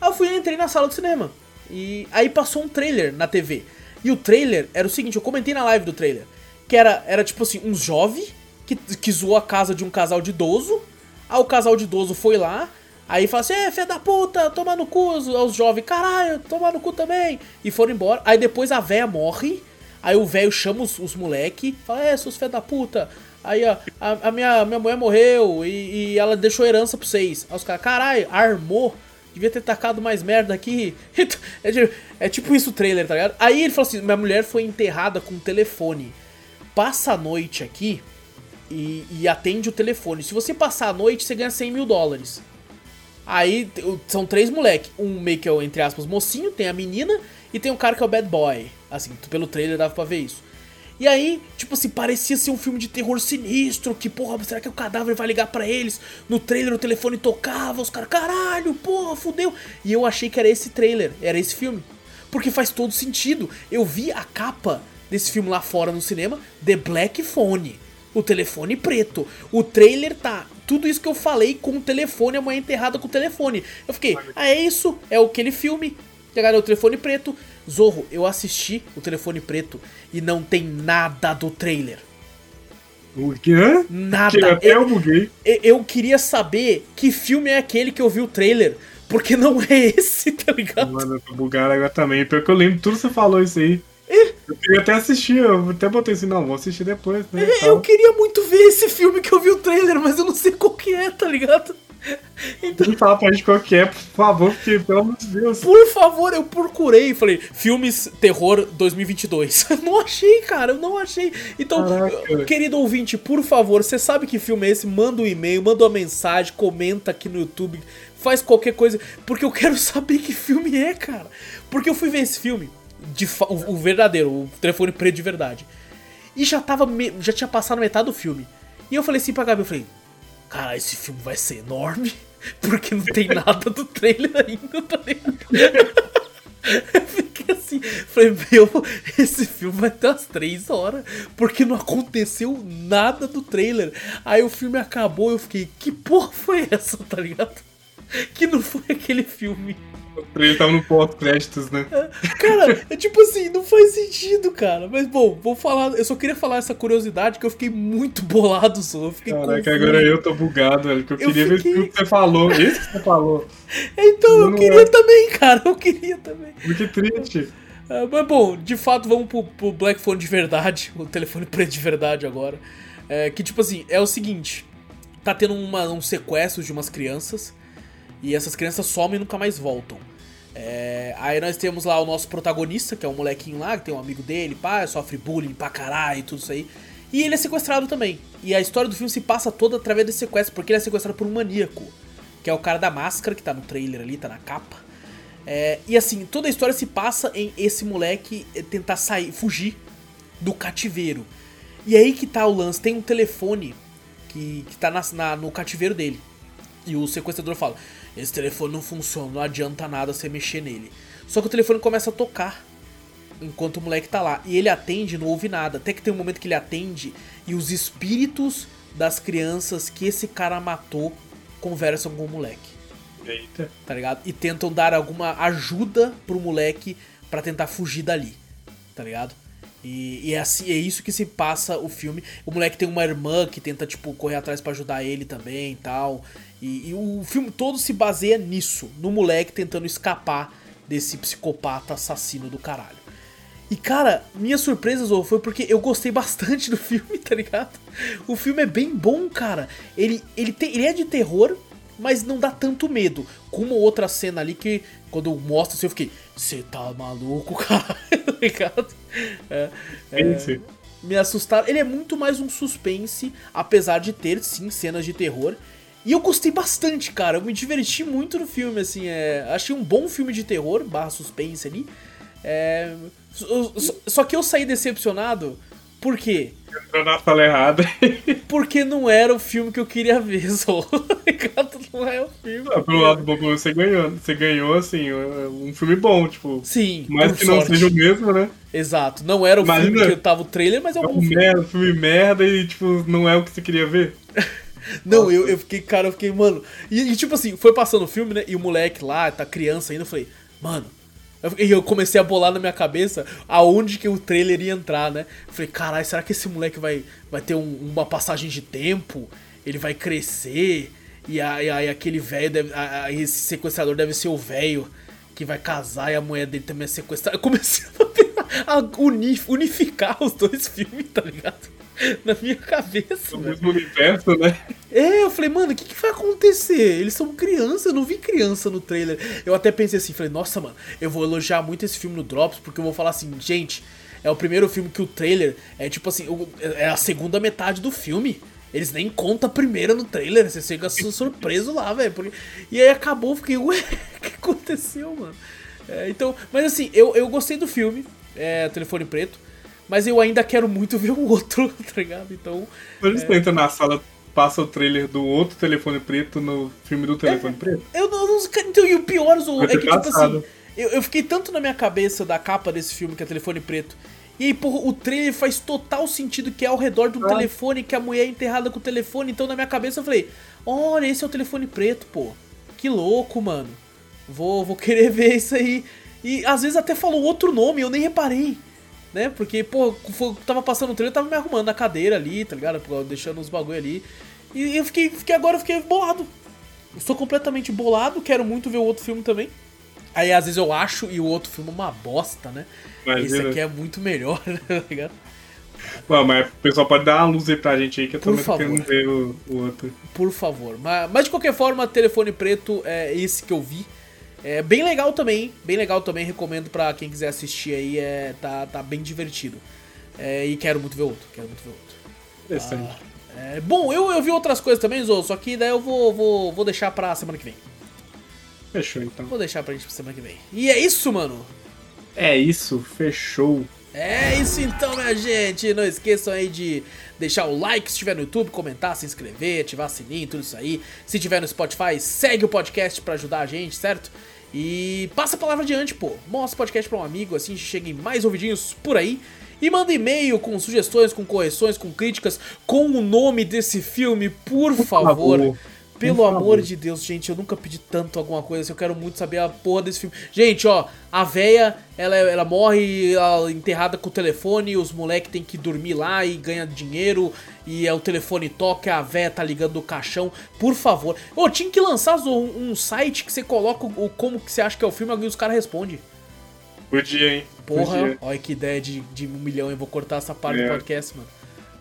Aí eu fui e entrei na sala do cinema. E aí passou um trailer na TV. E o trailer era o seguinte, eu comentei na live do trailer, que era, era tipo assim, um jovem que, que zoou a casa de um casal de idoso. Aí o casal de idoso foi lá, Aí fala assim, é, filha da puta, toma no cu, os jovens, caralho, toma no cu também. E foram embora. Aí depois a véia morre, aí o velho chama os, os moleque, fala, é, seus filha da puta. Aí, ó, a, a, minha, minha mulher morreu e, e ela deixou herança pra vocês. Aí os caras, caralho, armou, devia ter tacado mais merda aqui. [LAUGHS] é, é tipo isso o trailer, tá ligado? Aí ele falou assim, minha mulher foi enterrada com um telefone. Passa a noite aqui e, e atende o telefone. Se você passar a noite, você ganha 100 mil dólares. Aí são três moleque. Um meio que é o, entre aspas, mocinho, tem a menina e tem um cara que é o bad boy. Assim, pelo trailer dava pra ver isso. E aí, tipo assim, parecia ser um filme de terror sinistro, que porra, será que o cadáver vai ligar para eles? No trailer o telefone tocava, os caras, caralho, porra, fudeu. E eu achei que era esse trailer, era esse filme. Porque faz todo sentido. Eu vi a capa desse filme lá fora no cinema, The Black Phone o telefone preto. O trailer tá tudo isso que eu falei com o telefone, a mãe enterrada com o telefone. Eu fiquei, ah, é isso? É aquele filme. Pegaram o telefone preto. Zorro, eu assisti o telefone preto e não tem nada do trailer. O quê? Nada. Que até eu buguei. Eu, eu queria saber que filme é aquele que eu vi o trailer. Porque não é esse, tá ligado? Mano, eu tô bugado agora também. Pior que eu lembro tudo que você falou isso aí. Eu queria até assistir, eu até botei assim, não, vou assistir depois, né? É, eu queria muito ver esse filme que eu vi o trailer, mas eu não sei qual que é, tá ligado? Então... Tem fala pra gente qual que é, por favor, porque pelo amor de Deus. Por favor, eu procurei e falei, filmes terror 2022. [LAUGHS] não achei, cara, eu não achei. Então, Caraca. querido ouvinte, por favor, você sabe que filme é esse? Manda um e-mail, manda uma mensagem, comenta aqui no YouTube, faz qualquer coisa, porque eu quero [LAUGHS] saber que filme é, cara. Porque eu fui ver esse filme de, o, o, verdadeiro, o telefone preto de verdade. E já tava. Já tinha passado metade do filme. E eu falei assim pra Gabi, eu falei, cara, esse filme vai ser enorme, [LAUGHS] porque não tem nada do trailer ainda, [LAUGHS] tá ligado? Eu fiquei assim, falei, meu, esse filme vai ter umas 3 horas, porque não aconteceu nada do trailer. Aí o filme acabou eu fiquei, que porra foi essa, tá ligado? [LAUGHS] Que não foi aquele filme. Ele tava no pós-créditos, né? [LAUGHS] Cara, é tipo assim, não faz sentido, cara. Mas bom, vou falar. Eu só queria falar essa curiosidade que eu fiquei muito [LAUGHS] bolado, só. Eu fiquei Caraca, confuso. agora eu tô bugado, velho. Que eu, eu queria fiquei... ver tudo que você falou. Esse que você falou. [LAUGHS] Então, não eu queria é. também, cara. Eu queria também. Muito triste. É, mas bom, de fato, vamos pro, pro Black Phone de verdade. O telefone preto de verdade agora. É, que tipo assim, é o seguinte: tá tendo uma, um sequestro de umas crianças. E essas crianças somem e nunca mais voltam. É, aí nós temos lá o nosso protagonista, que é um molequinho lá, que tem um amigo dele, pá, sofre bullying pra caralho e tudo isso aí. E ele é sequestrado também. E a história do filme se passa toda através desse sequestro, porque ele é sequestrado por um maníaco, que é o cara da máscara, que tá no trailer ali, tá na capa. É, e assim, toda a história se passa em esse moleque tentar sair, fugir do cativeiro. E aí que tá o lance, tem um telefone que, que tá na, na, no cativeiro dele. E o sequestrador fala: esse telefone não funciona, não adianta nada você mexer nele. Só que o telefone começa a tocar enquanto o moleque tá lá. E ele atende não ouve nada. Até que tem um momento que ele atende e os espíritos das crianças que esse cara matou conversam com o moleque. Eita. Tá ligado? E tentam dar alguma ajuda pro moleque para tentar fugir dali. Tá ligado? E, e, é, assim, é isso que se passa o filme. O moleque tem uma irmã que tenta, tipo, correr atrás para ajudar ele também e tal. E, o filme todo se baseia nisso, no moleque tentando escapar desse psicopata assassino do caralho. E cara, minha surpresa Zou, foi porque eu gostei bastante do filme, [LAUGHS] tá ligado? O filme é bem bom, cara. Ele, ele, ele é de terror, mas não dá tanto medo. Com uma outra cena ali que, quando mostra assim, eu fiquei, você tá maluco, [LAUGHS] cara? tá ligado? É, é, me assustaram. Ele é muito mais um suspense, apesar de ter, sim, cenas de terror. E eu gostei bastante, cara. Eu me diverti muito no filme, assim. É... Achei um bom filme de terror, barra suspense ali. É... Só que eu saí decepcionado Por quê? Entrou na sala errada. [LAUGHS] Porque não era o filme que eu queria ver, [LAUGHS] só. não é o filme. Ah, pelo lado bom, você ganhou. Você ganhou, assim, um filme bom, tipo. Sim. Mas que sorte. não seja o mesmo, né? Exato. Não era o Imagina, filme que tava o trailer, mas é um bom filme. Merda, filme merda e, tipo, não é o que você queria ver. [LAUGHS] Não, eu, eu fiquei, cara, eu fiquei, mano. E, e, tipo assim, foi passando o filme, né? E o moleque lá, tá criança ainda, eu falei, mano, e eu comecei a bolar na minha cabeça aonde que o trailer ia entrar, né? Falei, caralho, será que esse moleque vai, vai ter um, uma passagem de tempo? Ele vai crescer? E aí, aquele velho, esse sequestrador deve ser o velho que vai casar e a mulher dele também é sequestrada. Eu comecei a, [LAUGHS] unificar os dois filmes, tá ligado? [LAUGHS] na minha cabeça. O mesmo universo, né? É, eu falei, mano, o que, que vai acontecer? Eles são crianças, eu não vi criança no trailer. Eu até pensei assim, falei, nossa, mano, eu vou elogiar muito esse filme no Drops, porque eu vou falar assim, gente, é o primeiro filme que o trailer é tipo assim, é a segunda metade do filme. Eles nem contam a primeira no trailer, você chega surpreso lá, velho. Porque... E aí acabou, fiquei, ué, [LAUGHS] o que aconteceu, mano? É, então, mas assim, eu, eu gostei do filme, é, Telefone Preto. Mas eu ainda quero muito ver o outro, [LAUGHS] tá ligado? Então. Quando é... entra na sala, passa o trailer do outro telefone preto no filme do telefone é, preto? Eu não. Então, e o pior é que, tipo assim, eu, eu fiquei tanto na minha cabeça da capa desse filme, que é telefone preto. E aí, porra, o trailer faz total sentido que é ao redor do ah. telefone, que a mulher é enterrada com o telefone. Então, na minha cabeça, eu falei: Olha, esse é o telefone preto, pô. Que louco, mano. Vou, vou querer [LAUGHS] ver isso aí. E às vezes até falou outro nome, eu nem reparei né? Porque, pô, tava passando o trailer, eu tava me arrumando na cadeira ali, tá ligado? Deixando os bagulho ali. E eu fiquei, fiquei agora eu fiquei bolado. Estou completamente bolado, quero muito ver o outro filme também. Aí às vezes eu acho e o outro filme é uma bosta, né? Esse aqui é muito melhor, [LAUGHS] né? tá ligado? Bom, mas o pessoal pode dar uma luz aí pra gente aí que eu também tô querendo ver o, o, outro. Por favor. Mas, mas de qualquer forma, Telefone Preto é esse que eu vi. É bem legal também, bem legal também, recomendo para quem quiser assistir aí, é, tá, tá bem divertido. É, e quero muito ver outro, quero muito ver outro. Interessante. Ah, é, bom, eu, eu vi outras coisas também, Zou, só que daí eu vou, vou, vou deixar pra semana que vem. Fechou então. Vou deixar pra gente pra semana que vem. E é isso, mano. É isso, fechou. É isso então, minha gente. Não esqueçam aí de deixar o like se estiver no YouTube, comentar, se inscrever, ativar sininho, tudo isso aí. Se tiver no Spotify, segue o podcast para ajudar a gente, certo? E passa a palavra adiante, pô. Mostra o podcast pra um amigo, assim cheguem mais ouvidinhos por aí. E manda e-mail com sugestões, com correções, com críticas, com o nome desse filme, por, por favor. favor. Pelo Por amor de Deus, gente, eu nunca pedi tanto alguma coisa assim, eu quero muito saber a porra desse filme. Gente, ó, a véia, ela, ela morre ela, enterrada com o telefone, os moleques tem que dormir lá e ganha dinheiro, e é o telefone toca, a véia tá ligando o caixão. Por favor. Ô, tinha que lançar um, um site que você coloca o, como que você acha que é o filme e os caras respondem. Podia, hein? Porra, Podia. olha que ideia de, de um milhão, eu vou cortar essa parte é. do podcast, mano.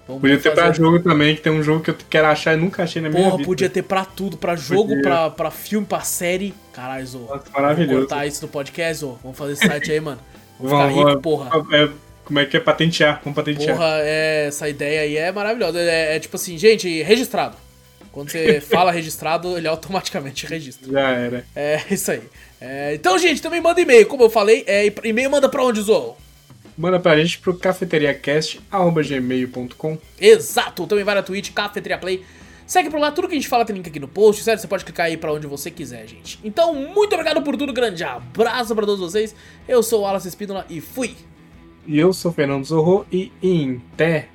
Vamos podia ter pra jogo também, que tem um jogo que eu quero achar e nunca achei na minha Porra, vida. podia ter pra tudo, pra jogo, pra, pra filme, pra série. Caralho, Zô. Nossa, maravilhoso. Vamos cortar isso no podcast, Zô. Vamos fazer esse site aí, mano. Vamos ficar rico, porra. É, como é que é patentear? Vamos patentear. Porra, é, essa ideia aí é maravilhosa. É, é tipo assim, gente, registrado. Quando você [LAUGHS] fala registrado, ele automaticamente registra. Já era. É isso aí. É, então, gente, também manda e-mail, como eu falei. É, e-mail manda pra onde, Zô? Manda pra gente pro cafeteriacast.gmail.com. Exato! Também vai na Twitch, Cafeteria Play. Segue por lá, tudo que a gente fala tem link aqui no post, certo? Você pode clicar aí pra onde você quiser, gente. Então, muito obrigado por tudo, grande abraço pra todos vocês. Eu sou o Wallace Espínola e fui! E eu sou o Fernando Zorro e em té!